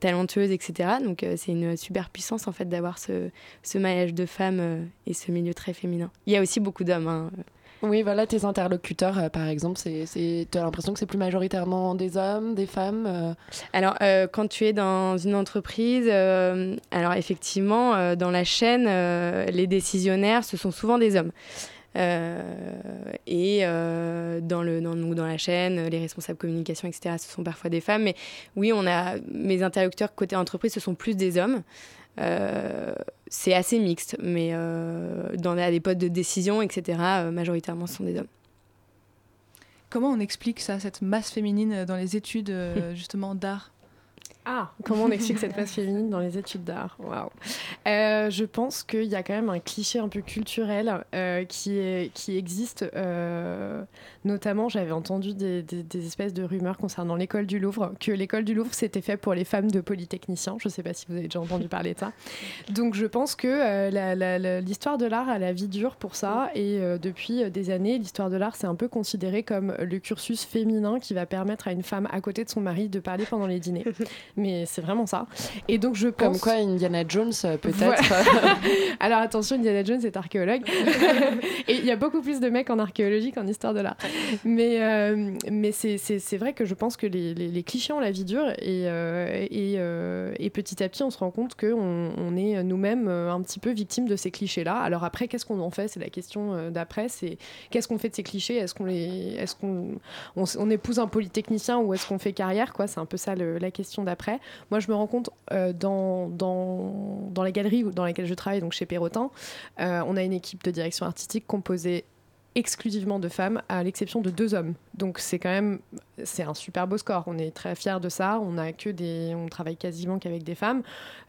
talentueuses, etc. Donc c'est une super puissance en fait d'avoir ce, ce, maillage de femmes et ce milieu très féminin. Il y a aussi beaucoup d'hommes. Hein. Oui, voilà, tes interlocuteurs, euh, par exemple, tu as l'impression que c'est plus majoritairement des hommes, des femmes euh... Alors, euh, quand tu es dans une entreprise, alors effectivement, dans la chaîne, les décisionnaires, ce sont souvent des hommes. et dans, le, dans, dans la chaîne, les responsables communication, etc., ce sont parfois des femmes. Mais oui, on a, mes interlocuteurs côté entreprise, ce sont plus des hommes. C'est assez mixte, mais euh, dans les postes de décision, etc., euh, majoritairement, ce sont des hommes. Comment on explique ça, cette masse féminine dans les études (laughs) justement d'art? Ah, comment on explique cette (laughs) place féminine dans les études d'art? Waouh euh, Je pense qu'il y a quand même un cliché un peu culturel euh, qui, est, qui existe. Euh, notamment, j'avais entendu des, des, des, espèces de rumeurs concernant l'école du Louvre, que l'école du Louvre c'était fait pour les femmes de polytechniciens. Je ne sais pas si vous avez déjà entendu parler de ça. Donc, je pense que l'histoire de l'art a la vie dure pour ça. Et depuis des années, l'histoire de l'art c'est un peu considéré comme le cursus féminin qui va permettre à une femme à côté de son mari de parler pendant les dîners mais c'est vraiment ça. Et donc je pense... Comme quoi Indiana Jones peut-être. (laughs) Alors attention, Indiana Jones est archéologue. (laughs) et il y a beaucoup plus de mecs en archéologie qu'en histoire de l'art. Mais, euh, mais c'est vrai que je pense que les, les, les, clichés ont la vie dure et, euh, et, euh, et, petit à petit on se rend compte qu'on on est nous-mêmes un petit peu victimes de ces clichés-là. Alors après, qu'est-ce qu'on en fait? C'est la question d'après. C'est qu'est-ce qu'on fait de ces clichés? Est-ce qu'on les... est qu'on on, on, épouse un polytechnicien ou est-ce qu'on fait carrière? Quoi? C'est un peu ça le, la question d'après. Moi, je me rends compte euh, dans, dans, dans, les galeries dans lesquelles je travaille, donc chez Perrotin, euh, on a une équipe de direction artistique composée exclusivement de femmes, à l'exception de deux hommes. Donc c'est quand même c'est un super beau score. On est très fiers de ça. On a que des, on travaille quasiment qu'avec des femmes.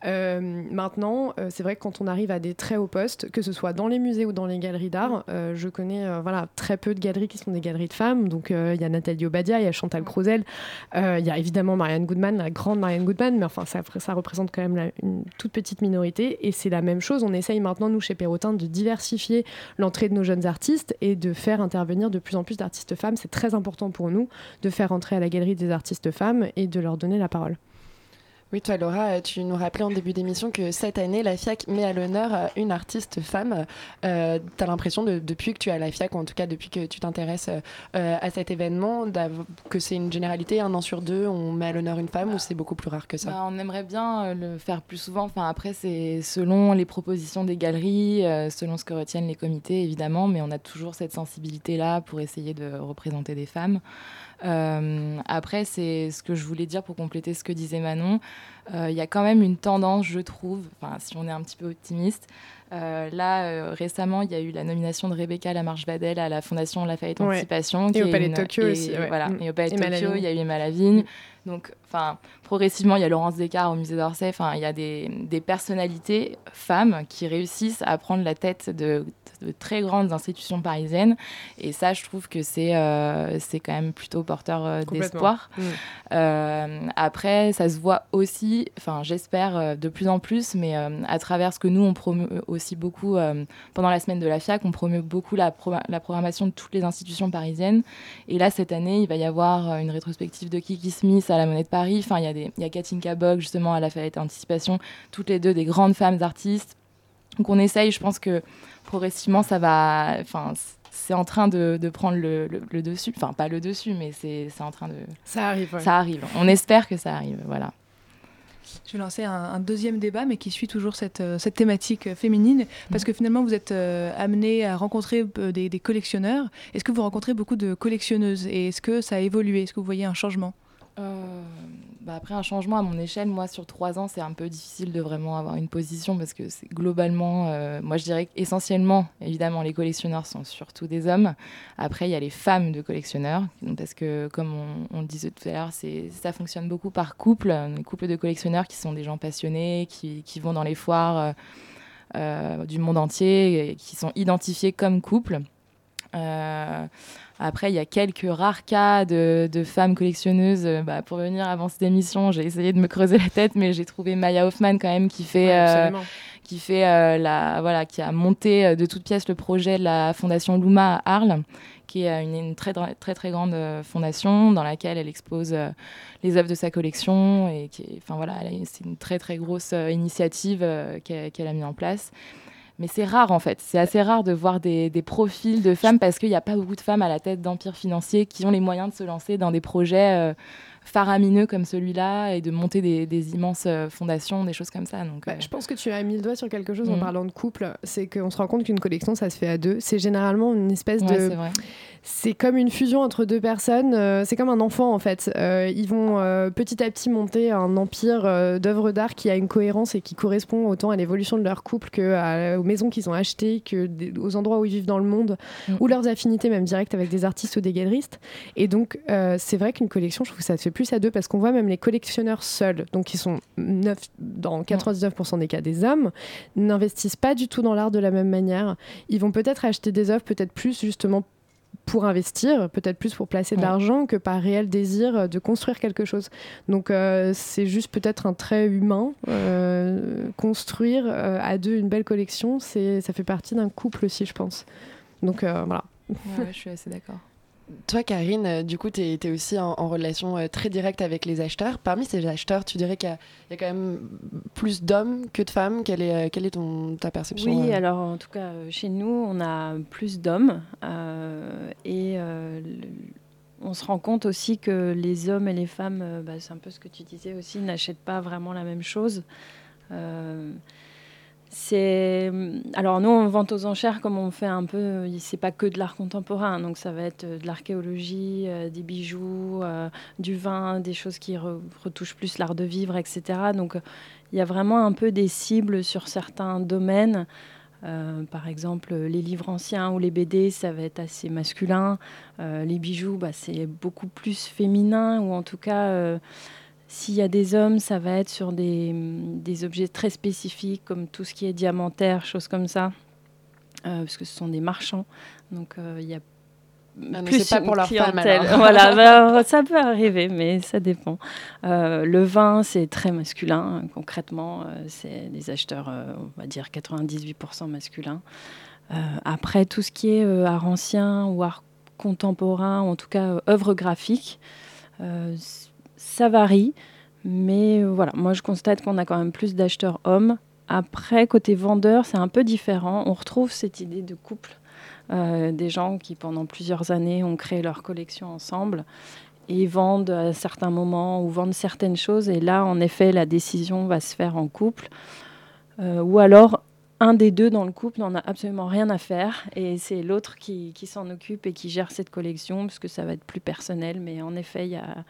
Euh, maintenant, euh, c'est vrai que quand on arrive à des très hauts postes, que ce soit dans les musées ou dans les galeries d'art, euh, je connais voilà très peu de galeries qui sont des galeries de femmes. Donc il y a Nathalie Obadia, il y a Chantal Crozel, il y a évidemment Marianne Goodman, la grande Marianne Goodman, mais enfin ça, représente quand même une toute petite minorité. Et c'est la même chose. On essaye maintenant nous chez Perrotin de diversifier l'entrée de nos jeunes artistes et de faire intervenir de plus en plus d'artistes femmes. C'est très important pour nous de faire entrer à la galerie des artistes femmes et de leur donner la parole. Oui, toi Laura, tu nous rappelais en début d'émission que cette année, la FIAC met à l'honneur une artiste femme. Euh, tu as l'impression, de, depuis que tu es à la FIAC, ou en tout cas depuis que tu t'intéresses euh, à cet événement, que c'est une généralité, un an sur deux, on met à l'honneur une femme, ou c'est beaucoup plus rare que ça? Bah, On aimerait bien le faire plus souvent. Après, c'est selon les propositions des galeries, euh, selon ce que retiennent les comités, évidemment, mais on a toujours cette sensibilité-là pour essayer de représenter des femmes. Euh, après, c'est ce que je voulais dire pour compléter ce que disait Manon. Il euh, y a quand même une tendance, je trouve, si on est un petit peu optimiste. Euh, là, euh, récemment, il y a eu la nomination de Rebecca Lamarche-Vadel à la Fondation Lafayette ouais. Anticipation. Et au Palais une, de Tokyo et, aussi. Ouais. Voilà, mmh. et au Palais de Tokyo, il y a eu Emma Lavigne. Donc, enfin, progressivement, il y a Laurence Descartes au musée d'Orsay. Enfin, il y a des, des, personnalités femmes qui réussissent à prendre la tête de, de, très grandes institutions parisiennes. Et ça, je trouve que c'est euh, c'est quand même plutôt porteur euh, d'espoir. Mmh. Euh, après, ça se voit aussi, enfin, j'espère de plus en plus, mais à travers ce que nous, on promeut aussi beaucoup pendant la semaine de la FIAC, on promeut beaucoup la, pro la programmation de toutes les institutions parisiennes. Et là, cette année, il va y avoir une rétrospective de Kiki Smith à la Monnaie de Paris. Enfin, il y a, des, il y a Katinka Bog, justement, à la Fayette Anticipation, toutes les deux des grandes femmes artistes. Donc, on essaye, je pense que progressivement, ça va. Enfin, c'est en train de, de prendre le, le, le, dessus. Enfin, pas le dessus, mais c'est en train de. Ça arrive. Ouais. Ça arrive. On espère que ça arrive. Voilà. Je vais lancer un, un, deuxième débat, mais qui suit toujours cette, euh, cette thématique féminine, parce que finalement, vous êtes euh, amené à rencontrer euh, des, des collectionneurs. Est-ce que vous rencontrez beaucoup de collectionneuses? Et est-ce que ça a évolué? Est-ce que vous voyez un changement? Euh, Bah après un changement à mon échelle, moi sur trois ans, c'est un peu difficile de vraiment avoir une position parce que globalement, euh, moi je dirais qu'essentiellement, évidemment, les collectionneurs sont surtout des hommes. Après, il y a les femmes de collectionneurs, parce que comme on, le disait tout à l'heure, ça fonctionne beaucoup par couple, les couples de collectionneurs qui sont des gens passionnés, qui, vont dans les foires euh, du monde entier, et qui sont identifiés comme couple. Après, il y a quelques rares cas de, de femmes collectionneuses. Euh, bah, pour venir avant cette émission, j'ai essayé de me creuser la tête, mais j'ai trouvé Maya Hoffman quand même qui fait, Ouais, euh, qui fait euh, la, voilà, qui a monté de toutes pièces le projet de la fondation Luma à Arles, qui est une, une très, très très grande fondation dans laquelle elle expose euh, les œuvres de sa collection et qui, enfin voilà, c'est une très très grosse initiative qu'elle qu'elle a mis en place. Mais c'est rare en fait, c'est assez rare de voir des, des profils de femmes parce qu'il n'y a pas beaucoup de femmes à la tête d'empires financiers qui ont les moyens de se lancer dans des projets euh, faramineux comme celui-là et de monter des, des immenses euh, fondations, des choses comme ça. Donc, euh, Je pense que tu as mis le doigt sur quelque chose en Mhm. parlant de couple. C'est qu'on se rend compte qu'une collection, ça se fait à deux. C'est généralement une espèce Ouais, de. C'est comme une fusion entre deux personnes. euh, c'est comme un enfant en fait. Euh, ils vont euh, petit à petit monter un empire d'œuvres d'art qui a une cohérence et qui correspond autant à l'évolution de leur couple que à- aux maisons qu'ils ont achetées, que des- aux endroits où ils vivent dans le monde, ou leurs affinités même directes avec des artistes ou des galeristes. Et donc c'est vrai qu'une collection, je trouve que ça se fait plus à deux parce qu'on voit même les collectionneurs seuls, donc qui sont neuf, dans 99% des cas des hommes, n'investissent pas du tout dans l'art de la même manière. Ils vont peut-être acheter des œuvres, peut-être plus justement pour investir, peut-être plus pour placer de Ouais. l'argent que par réel désir euh, de construire quelque chose. Donc euh, c'est juste peut-être un trait humain. euh, construire euh, à deux une belle collection, c'est ça fait partie d'un couple aussi, je pense. Donc voilà. ouais, ouais, je suis assez d'accord. Toi, Karine, euh, du coup, tu es, aussi en, en relation euh, très directe avec les acheteurs. Parmi ces acheteurs, tu dirais qu'il y, a- il y a quand même plus d'hommes que de femmes. Quelle est, euh, quelle est ton, ta perception Oui, alors en tout cas, chez nous, on a plus d'hommes. euh, et euh, le- on se rend compte aussi que les hommes et les femmes, bah, c'est un peu ce que tu disais aussi, n'achètent pas vraiment la même chose. Euh, c'est alors nous on vente aux enchères comme on fait un peu c'est pas que de l'art contemporain donc ça va être euh, de l'archéologie euh, des bijoux euh, du vin des choses qui re- retouchent plus l'art de vivre etc donc il y a vraiment un peu des cibles sur certains domaines par exemple, les livres anciens ou les BD, ça va être assez masculin. Les bijoux, bah, c'est beaucoup plus féminin, ou en tout cas, s'il y a des hommes, ça va être sur des, des objets très spécifiques, comme tout ce qui est diamantaire, choses comme ça, euh, parce que ce sont des marchands. Donc, euh, il y a Ah, plus pas pour leur femme, clientèle. alors. (laughs) voilà, bah, ça peut arriver, mais ça dépend. Euh, le vin, c'est très masculin. Concrètement, euh, c'est des acheteurs, euh, on va dire 98% masculins. Après, tout ce qui est art ancien ou art contemporain, ou en tout cas œuvre graphique, ça varie. Mais euh, voilà, moi je constate qu'on a quand même plus d'acheteurs hommes. Après, côté vendeur, c'est un peu différent. On retrouve cette idée de couple. Euh, des gens qui pendant plusieurs années ont créé leur collection ensemble et vendent à certains moments ou vendent certaines choses. Et là, en effet, la décision va se faire en couple. Euh, ou alors, un des deux dans le couple n'en a absolument rien à faire et c'est l'autre qui, qui s'en occupe et qui gère cette collection parce que ça va être plus personnel. Mais en effet, il y a,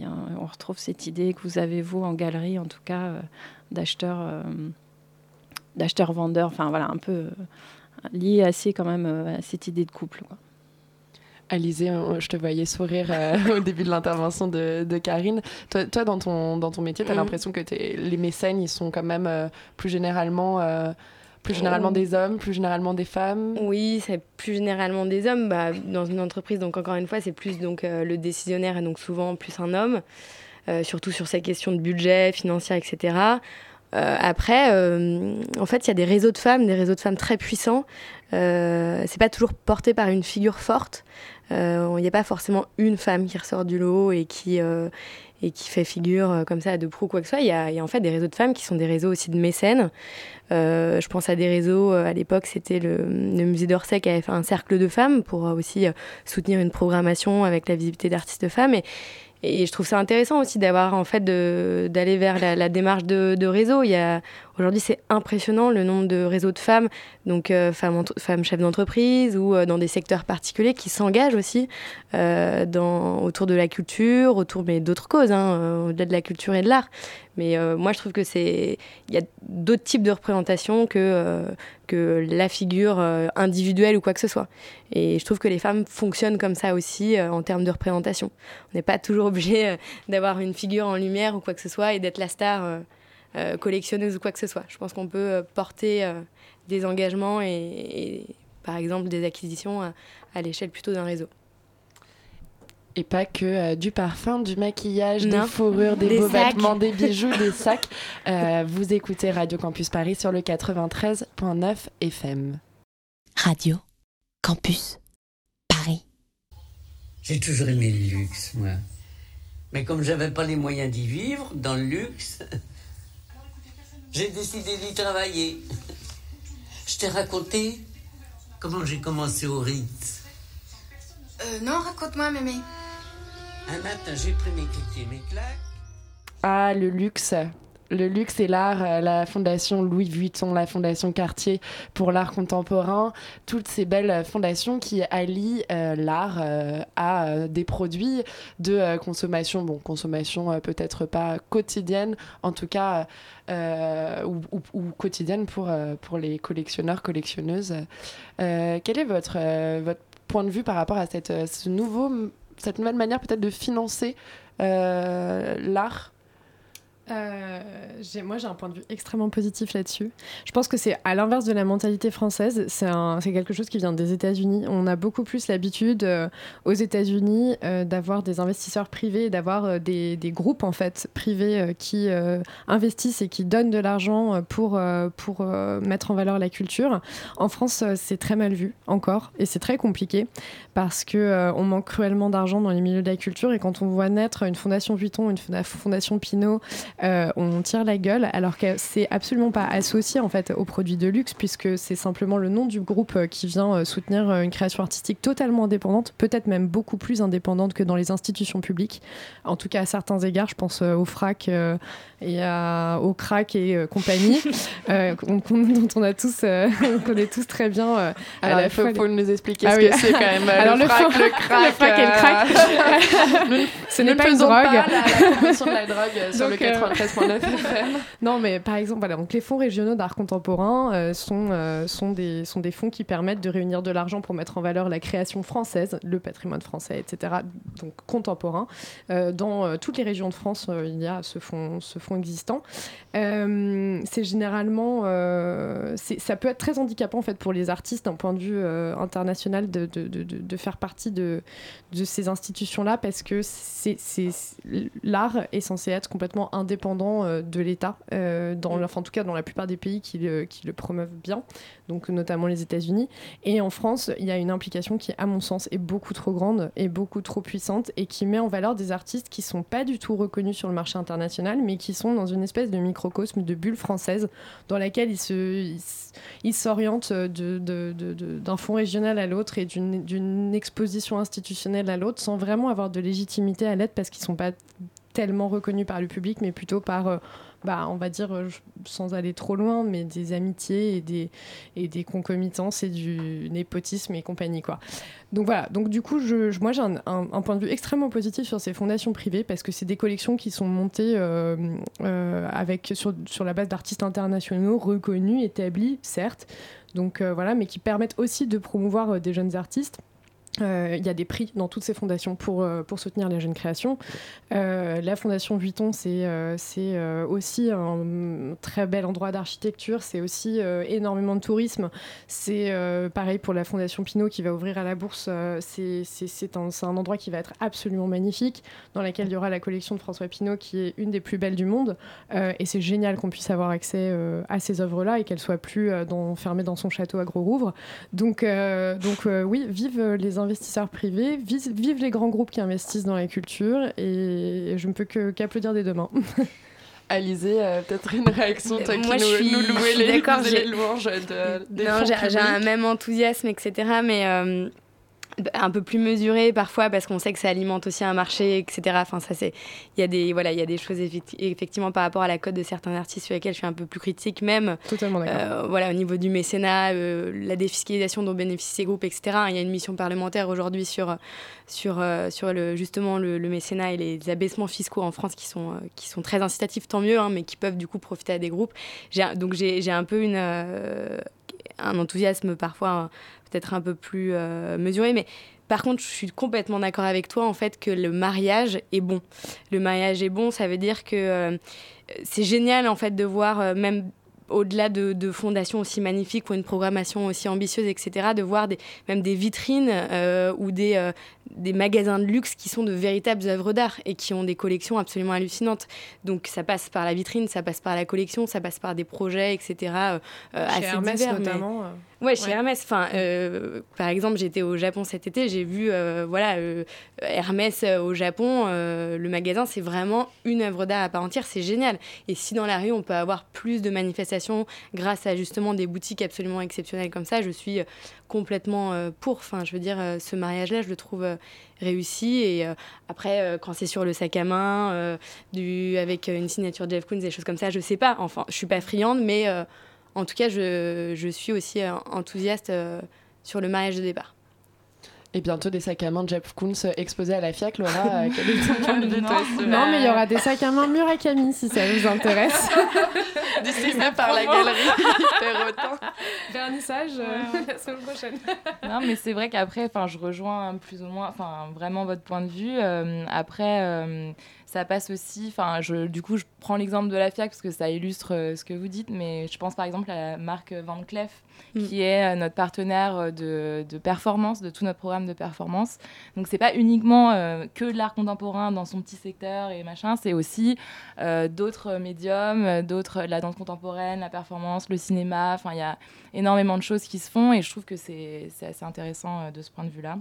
y a un- on retrouve cette idée que vous avez, vous, en galerie, en tout cas, euh, d'acheteurs. euh, enfin voilà, un peu euh, lié assez quand même euh, à cette idée de couple. Quoi. Alizé, euh, je te voyais sourire euh, (laughs) au début de l'intervention de, de Karine. Toi, toi, dans, ton, dans ton métier, tu as Mhm. l'impression que les mécènes, ils sont quand même euh, plus généralement, euh, plus généralement Euh, des hommes, plus généralement des femmes. Oui, c'est plus généralement des hommes. Bah, dans une entreprise, donc encore une fois, c'est plus donc euh, le décisionnaire et donc souvent plus un homme, euh, surtout sur ces questions de budget, financière, etc. Euh, après, en fait, il y a des réseaux de femmes, des réseaux de femmes très puissants. C'est pas toujours porté par une figure forte. Euh, Il n'y a pas forcément une femme qui ressort du lot et qui, euh, et qui fait figure euh, comme ça de proue quoi que ce soit. Il y, a, en fait des réseaux de femmes qui sont des réseaux aussi de mécènes. Euh, je pense à des réseaux, euh, à l'époque, c'était le, musée d'Orsay qui avait fait un cercle de femmes pour euh, aussi euh, soutenir une programmation avec la visibilité d'artistes femmes. Et, je trouve ça intéressant aussi d'avoir en fait d'aller vers la, la démarche de, de réseau. Il y a aujourd'hui, c'est impressionnant le nombre de réseaux de femmes, donc euh, femmes, femmes chefs d'entreprise ou euh, dans des secteurs particuliers qui s'engagent aussi euh, dans, autour de la culture, autour mais d'autres causes, hein, au-delà de la culture et de l'art. Mais moi, je trouve que c'est il y a d'autres types de représentations que que la figure individuelle ou quoi que ce soit. Et je trouve que les femmes fonctionnent comme ça aussi en termes de représentation. On n'est pas toujours obligé d'avoir une figure en lumière ou quoi que ce soit et d'être la star euh, collectionneuse ou quoi que ce soit. Je pense qu'on peut euh, porter euh, des engagements et, et, par exemple des acquisitions à, à l'échelle plutôt d'un réseau. Et pas que euh, du parfum, du maquillage, Non. des fourrures, des, Des beaux sacs. vêtements, des (laughs) bijoux, des sacs. Euh, vous écoutez Radio Campus Paris sur le 93.9 FM. Radio Campus Paris. J'ai toujours aimé le luxe, moi. Mais comme j'avais pas les moyens d'y vivre, dans le luxe, j'ai décidé d'y travailler. Je t'ai raconté comment j'ai commencé au Ritz. Euh, non, raconte-moi, mémé. Un matin, j'ai pris mes cliquets, mes claques. Ah, le luxe. Le luxe et l'art, euh, la fondation Louis Vuitton, la fondation Cartier pour l'art contemporain, toutes ces belles fondations qui allient euh, l'art euh, à des produits de consommation, bon, consommation peut-être pas quotidienne, en tout cas, ou, quotidienne pour, pour les collectionneurs, collectionneuses. Quel est votre, votre point de vue par rapport à cette, ce nouveau, cette nouvelle manière peut-être de financer l'art? Euh, moi, j'ai un point de vue extrêmement positif là-dessus. Je pense que c'est à l'inverse de la mentalité française. C'est quelque chose qui vient des États-Unis. On a beaucoup plus l'habitude euh, aux États-Unis euh, d'avoir des investisseurs privés, d'avoir des, groupes en fait privés qui investissent et qui donnent de l'argent pour mettre en valeur la culture. En France, c'est très mal vu encore et c'est très compliqué parce que on manque cruellement d'argent dans les milieux de la culture et quand on voit naître une fondation Vuitton, une fonda- fondation Pinault, euh, on tire la gueule alors que c'est absolument pas associé en fait aux produits de luxe puisque c'est simplement le nom du groupe euh, qui vient euh, soutenir une création artistique totalement indépendante, peut-être même beaucoup plus indépendante que dans les institutions publiques. En tout cas à certains égards, je pense au FRAC et à- au CRAC et euh, compagnie, (laughs) euh, dont on a tous, euh, (laughs) on connaît tous très bien. euh, Alors, il faut, fois faut les- nous expliquer Ah ce oui. que c'est quand même. euh, Alors, le, le frac, le crack. le frac et le crack. euh, Ce n'est ne pas une drogue. Pas la, de la drogue euh, (laughs) sur Donc, le euh, 93.9 FM. Non, mais par exemple, voilà, donc les fonds régionaux d'art contemporain euh, sont, euh, sont, des, sont des fonds qui permettent de réunir de l'argent pour mettre en valeur la création française, le patrimoine français, etc., donc contemporain. Euh, dans euh, toutes les régions de France, euh, il y a ce fonds, ce fonds existant. Euh, c'est généralement, euh, ça peut être très handicapant en fait pour les artistes d'un point de vue euh, international de, de, de, de- de faire partie de, de ces institutions-là parce que c'est, l'art est censé être complètement indépendant de l'État, dans, le- enfin, en tout cas dans la plupart des pays qui le, qui le promeuvent bien, donc notamment les États-Unis. Et en France, il y a une implication qui, à mon sens, est beaucoup trop grande et beaucoup trop puissante et qui met en valeur des artistes qui sont pas du tout reconnus sur le marché international, mais qui sont dans une espèce de microcosme, de bulle française, dans laquelle ils se, s'orientent d'un fonds régional à l'autre et d'une, exposition institutionnelle à l'autre, sans vraiment avoir de légitimité à l'aide parce qu'ils sont pas tellement reconnus par le public, mais plutôt par, euh, bah, on va dire, euh, sans aller trop loin, mais des amitiés et des, et des concomitances et du népotisme et compagnie. Quoi. Donc voilà, donc du coup, je, moi j'ai un, point de vue extrêmement positif sur ces fondations privées parce que c'est des collections qui sont montées euh, euh, avec, sur, sur la base d'artistes internationaux reconnus, établis, certes, donc voilà, mais qui permettent aussi de promouvoir des jeunes artistes. Euh, Il y a des prix dans toutes ces fondations pour, euh, pour soutenir la jeune création. Euh, la fondation Vuitton, c'est euh, c'est, aussi un très bel endroit d'architecture, c'est aussi énormément de tourisme. C'est pareil pour la fondation Pinot qui va ouvrir à la bourse. c'est un, un endroit qui va être absolument magnifique, dans lequel il y aura la collection de François Pinot qui est une des plus belles du monde. Et c'est génial qu'on puisse avoir accès à ces œuvres-là et qu'elles soient plus dans, fermées dans son château à Gros-Rouvre. Donc, donc oui, vive les investisseurs privés, vive, vive les grands groupes qui investissent dans la culture et je ne peux que qu'applaudir des deux mains. (laughs) Alizé, euh, peut-être une réaction, toi qui Moi, nous, je suis, nous suis les, faisais j'ai- les louanges de, des non, j'ai un même enthousiasme, etc. Mais euh, un peu plus mesuré parfois parce qu'on sait que ça alimente aussi un marché, etc. Enfin, ça c'est, il y a des voilà, il y a des choses effecti- effectivement par rapport à la cote de certains artistes sur lesquels je suis un peu plus critique même. Totalement d'accord. Euh, voilà, au niveau du mécénat, euh, la défiscalisation dont bénéficient ces groupes, etc. Il y a une mission parlementaire aujourd'hui sur sur euh, sur le justement le, le mécénat et les abaissements fiscaux en France qui sont euh, qui sont très incitatifs, tant mieux, hein, mais qui peuvent du coup profiter à des groupes. Donc j'ai j'ai un peu une un enthousiasme parfois peut-être un peu plus euh, mesuré, mais par contre, je suis complètement d'accord avec toi en fait que le mariage est bon. Le mariage est bon, ça veut dire que euh, c'est génial en fait de voir euh, même au-delà de, fondations aussi magnifiques ou une programmation aussi ambitieuse, etc., de voir des, même des vitrines ou des, des magasins de luxe qui sont de véritables œuvres d'art et qui ont des collections absolument hallucinantes. Donc ça passe par la vitrine, ça passe par la collection, ça passe par des projets, etc., euh, euh, Chez assez Hermès, divers. mais- notamment, euh. Ouais, chez Ouais. Hermès. Enfin, euh, par exemple, j'étais au Japon cet été, j'ai vu, euh, voilà, Hermès au Japon. le magasin, c'est vraiment une œuvre d'art à part entière. C'est génial. Et si dans la rue, on peut avoir plus de manifestations grâce à justement des boutiques absolument exceptionnelles comme ça, je suis complètement euh, pour. Enfin, je veux dire, euh, ce mariage-là, je le trouve euh, réussi. Et après, quand c'est sur le sac à main, avec une signature Jeff Koons, des choses comme ça, je sais pas. Enfin, je suis pas friande, mais en tout cas, je, je suis aussi enthousiaste sur le mariage de départ. Et bientôt des sacs à main de Jeff Koons exposés à la FIAC, Laura. euh, (laughs) quel est ton point de vue, toi, sur- Non, mais il y aura des sacs à main Murakami si ça vous intéresse. (laughs) Distribués par la galerie. Vernissage euh, (laughs) la semaine prochaine. non, mais c'est vrai qu'après, enfin, je rejoins plus ou moins, enfin, vraiment votre point de vue. Euh, après, euh, ça passe aussi, enfin, je, du coup, je prends l'exemple de la FIAC parce que ça illustre euh, ce que vous dites, mais je pense par exemple à la marque Van Cleef, Mm. qui est euh, notre partenaire euh, de, de performance, de tout notre programme de performance. Donc, c'est pas uniquement euh, que de l'art contemporain dans son petit secteur et machin, c'est aussi d'autres médiums, d'autres, la danse contemporaine, la performance, le cinéma. Enfin, il y a énormément de choses qui se font et je trouve que c'est c'est assez intéressant de ce point de vue-là.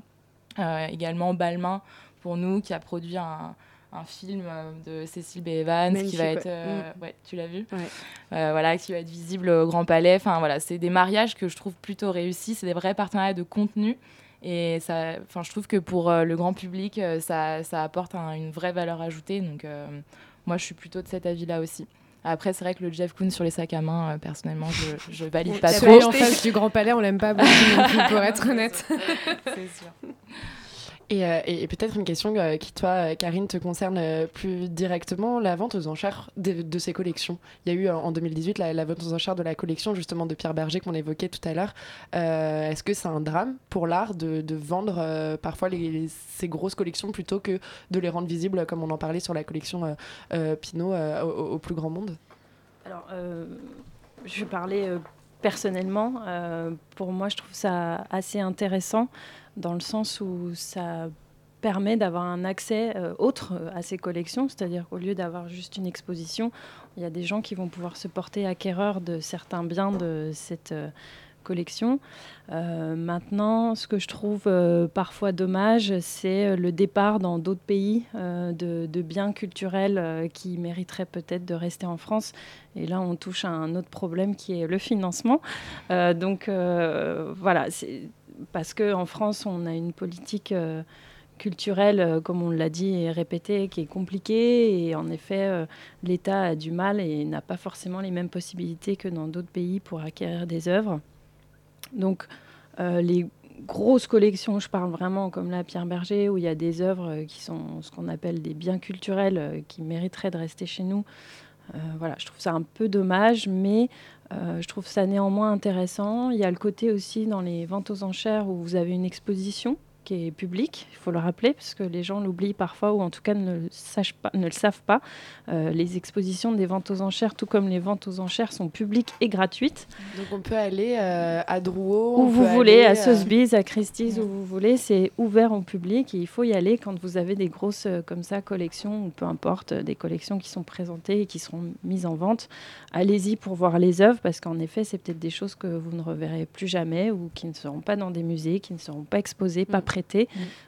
Également Balmain, pour nous, qui a produit un, un film euh, de Cécile B. Evans qui va être... ouais. euh, Mm. ouais, tu l'as vu Ouais. Euh, voilà, qui va être visible au Grand Palais. Enfin, voilà, c'est des mariages que je trouve plutôt réussis. C'est des vrais partenariats de contenu. Et ça, enfin, je trouve que pour euh, le grand public, ça, ça apporte un- une vraie valeur ajoutée. Donc, moi, je suis plutôt de cet avis-là aussi. Après, c'est vrai que le Jeff Koons sur les sacs à main, euh, personnellement, je, je valide pas trop. En face du Grand Palais, on l'aime pas beaucoup pour (laughs) être honnête. C'est sûr. (laughs) Et, euh, et- peut-être une question euh, qui, toi, euh, Karine, te concerne plus directement, la vente aux enchères de, ces collections. Il y a eu en 2018 la, la vente aux enchères de la collection justement de Pierre Berger qu'on évoquait tout à l'heure. Est-ce que c'est un drame pour l'art de, vendre parfois ces grosses collections plutôt que de les rendre visibles, comme on en parlait sur la collection Pinot, au, au plus grand monde? Alors, je vais parler personnellement. Euh, pour moi, je trouve ça assez intéressant dans le sens où ça permet d'avoir un accès euh, autre euh, à ces collections, c'est-à-dire qu'au lieu d'avoir juste une exposition, il y a des gens qui vont pouvoir se porter acquéreurs de certains biens de cette collection. Euh, maintenant, ce que je trouve euh, parfois dommage, c'est euh, le départ dans d'autres pays de, biens culturels qui mériteraient peut-être de rester en France. Et là, on touche à un autre problème qui est le financement. Donc voilà, parce qu'en France, on a une politique culturelle, comme on l'a dit et répété, qui est compliquée. Et en effet, l'État a du mal et n'a pas forcément les mêmes possibilités que dans d'autres pays pour acquérir des œuvres. Donc, euh, les grosses collections, je parle vraiment comme la Pierre Berger, où il y a des œuvres euh, qui sont ce qu'on appelle des biens culturels euh, qui mériteraient de rester chez nous. Voilà, je trouve ça un peu dommage, mais je trouve ça néanmoins intéressant. Il y a le côté aussi dans les ventes aux enchères où vous avez une exposition qui est publique, il faut le rappeler, parce que les gens l'oublient parfois, ou en tout cas ne le, sachent pas, ne le savent pas. Euh, les expositions des ventes aux enchères, tout comme les ventes aux enchères, sont publiques et gratuites. Donc on peut aller euh, à Drouot, Où on vous peut voulez, aller, à euh, Sotheby's, à Christie's, où vous voulez, c'est ouvert au public et il faut y aller quand vous avez des grosses comme ça collections, ou peu importe, des collections qui sont présentées et qui seront mises en vente. Allez-y pour voir les œuvres parce qu'en effet, c'est peut-être des choses que vous ne reverrez plus jamais ou qui ne seront pas dans des musées, qui ne seront pas exposées, pas prêtées.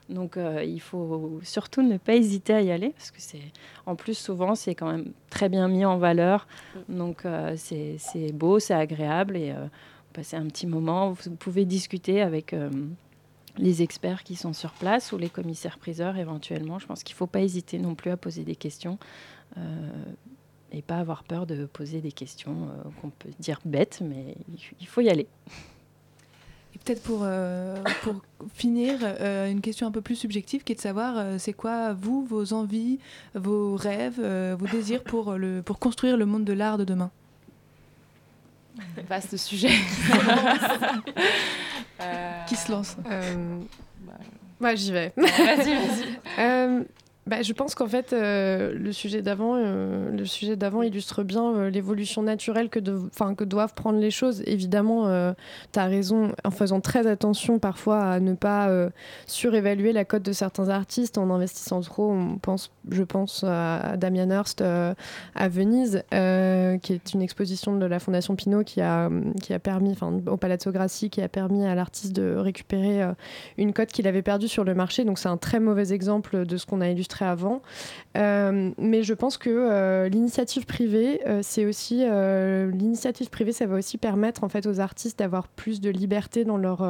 Donc euh, il faut surtout ne pas hésiter à y aller parce que c'est en plus souvent c'est quand même très bien mis en valeur. Donc euh, c'est beau, c'est agréable et euh, passer un petit moment. Vous pouvez discuter avec euh, les experts qui sont sur place ou les commissaires-priseurs éventuellement. Je pense qu'il ne faut pas hésiter non plus à poser des questions et pas avoir peur de poser des questions euh, qu'on peut dire bêtes, mais il faut y aller. Et peut-être pour, euh, pour finir, euh, une question un peu plus subjective qui est de savoir euh, c'est quoi, vous, vos envies, vos rêves, euh, vos désirs pour, le, pour construire le monde de l'art de demain? Vaste sujet. (laughs) Qui se lance? Euh, Moi, j'y vais. Vas-y, vas-y. (laughs) Bah, je pense qu'en fait, euh, le sujet d'avant, euh, le sujet d'avant illustre bien euh, l'évolution naturelle que, de, que doivent prendre les choses. Évidemment, tu as raison, en faisant très attention parfois à ne pas surévaluer la cote de certains artistes en investissant trop. On pense, je pense à Damien Hirst à Venise, qui est une exposition de la Fondation Pinault qui a, qui a permis, au Palazzo Grassi, qui a permis à l'artiste de récupérer une cote qu'il avait perdue sur le marché. Donc c'est un très mauvais exemple de ce qu'on a illustré avant. Euh, mais je pense que euh, l'initiative privée, euh, c'est aussi l'initiative privée, ça va aussi permettre en fait aux artistes d'avoir plus de liberté dans leur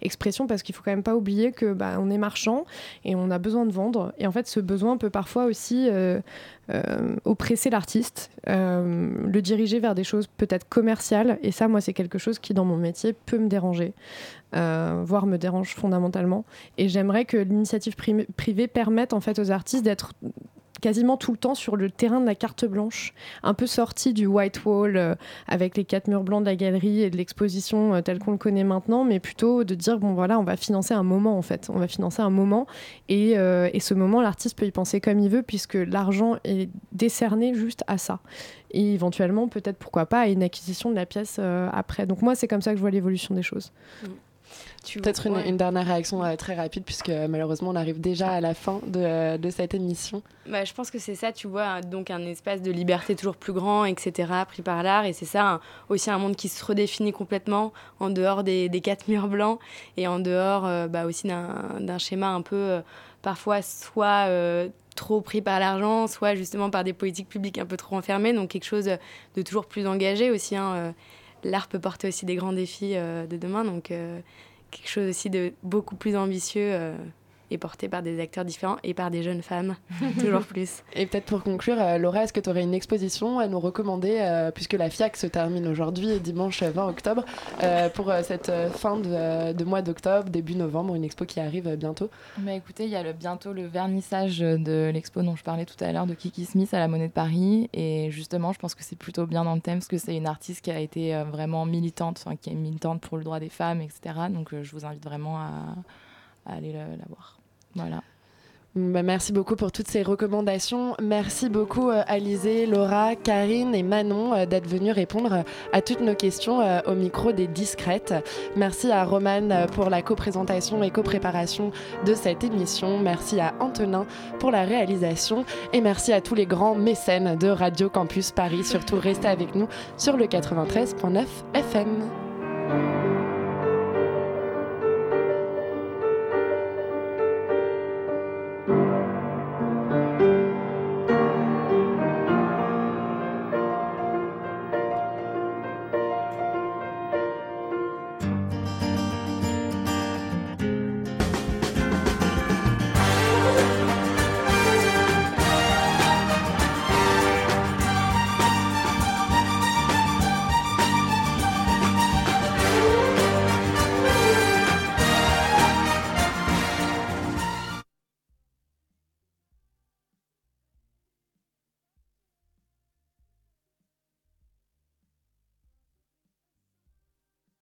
expression, parce qu'il faut quand même pas oublier que bah, on est marchand et on a besoin de vendre. Et en fait, ce besoin peut parfois aussi euh, oppresser l'artiste, euh, le diriger vers des choses peut-être commerciales. Et ça, moi, c'est quelque chose qui dans mon métier peut me déranger euh, voire me dérange fondamentalement. Et j'aimerais que l'initiative pri- privée permette en fait aux artistes d'être quasiment tout le temps sur le terrain de la carte blanche, un peu sorti du white wall euh, avec les quatre murs blancs de la galerie et de l'exposition euh, telle qu'on le connaît maintenant, mais plutôt de dire bon voilà, on va financer un moment en fait, on va financer un moment et, euh, et ce moment l'artiste peut y penser comme il veut puisque l'argent est décerné juste à ça et éventuellement peut-être pourquoi pas à une acquisition de la pièce après. Donc moi c'est comme ça que je vois l'évolution des choses. Peut-être une, ouais. une dernière réaction euh, très rapide, puisque euh, malheureusement on arrive déjà à la fin de, euh, de cette émission. Bah, je pense que c'est ça, tu vois, donc un espace de liberté toujours plus grand, etc., pris par l'art. Et c'est ça un- aussi un monde qui se redéfinit complètement en dehors des, des quatre murs blancs et en dehors euh, bah, aussi d'un schéma un peu euh, parfois soit trop pris par l'argent, soit justement par des politiques publiques un peu trop enfermées. Donc quelque chose de toujours plus engagé aussi. hein, L'art peut porter aussi des grands défis euh, de demain. Donc euh, quelque chose aussi de beaucoup plus ambitieux. Et porté par des acteurs différents et par des jeunes femmes, (laughs) toujours plus. Et peut-être pour conclure, euh, Laura, est-ce que tu aurais une exposition à nous recommander, euh, puisque la FIAC se termine aujourd'hui, dimanche 20 octobre, euh, pour euh, cette euh, fin de, de mois d'octobre, début novembre, une expo qui arrive bientôt? Bah écoutez, il y a le, bientôt le vernissage de l'expo dont je parlais tout à l'heure de Kiki Smith à la Monnaie de Paris. Et justement, je pense que c'est plutôt bien dans le thème parce que c'est une artiste qui a été euh, vraiment militante, enfin, qui est militante pour le droit des femmes, etc. Donc euh, je vous invite vraiment à, à aller la, la voir. Voilà. Bah, merci beaucoup pour toutes ces recommandations. Merci beaucoup euh, Alizé, Laura, Karine et Manon euh, d'être venues répondre à toutes nos questions euh, au micro des discrètes. Merci à Romane euh, pour la coprésentation et copréparation de cette émission. Merci à Antonin pour la réalisation et merci à tous les grands mécènes de Radio Campus Paris. Surtout restez avec nous sur le 93.9 FM.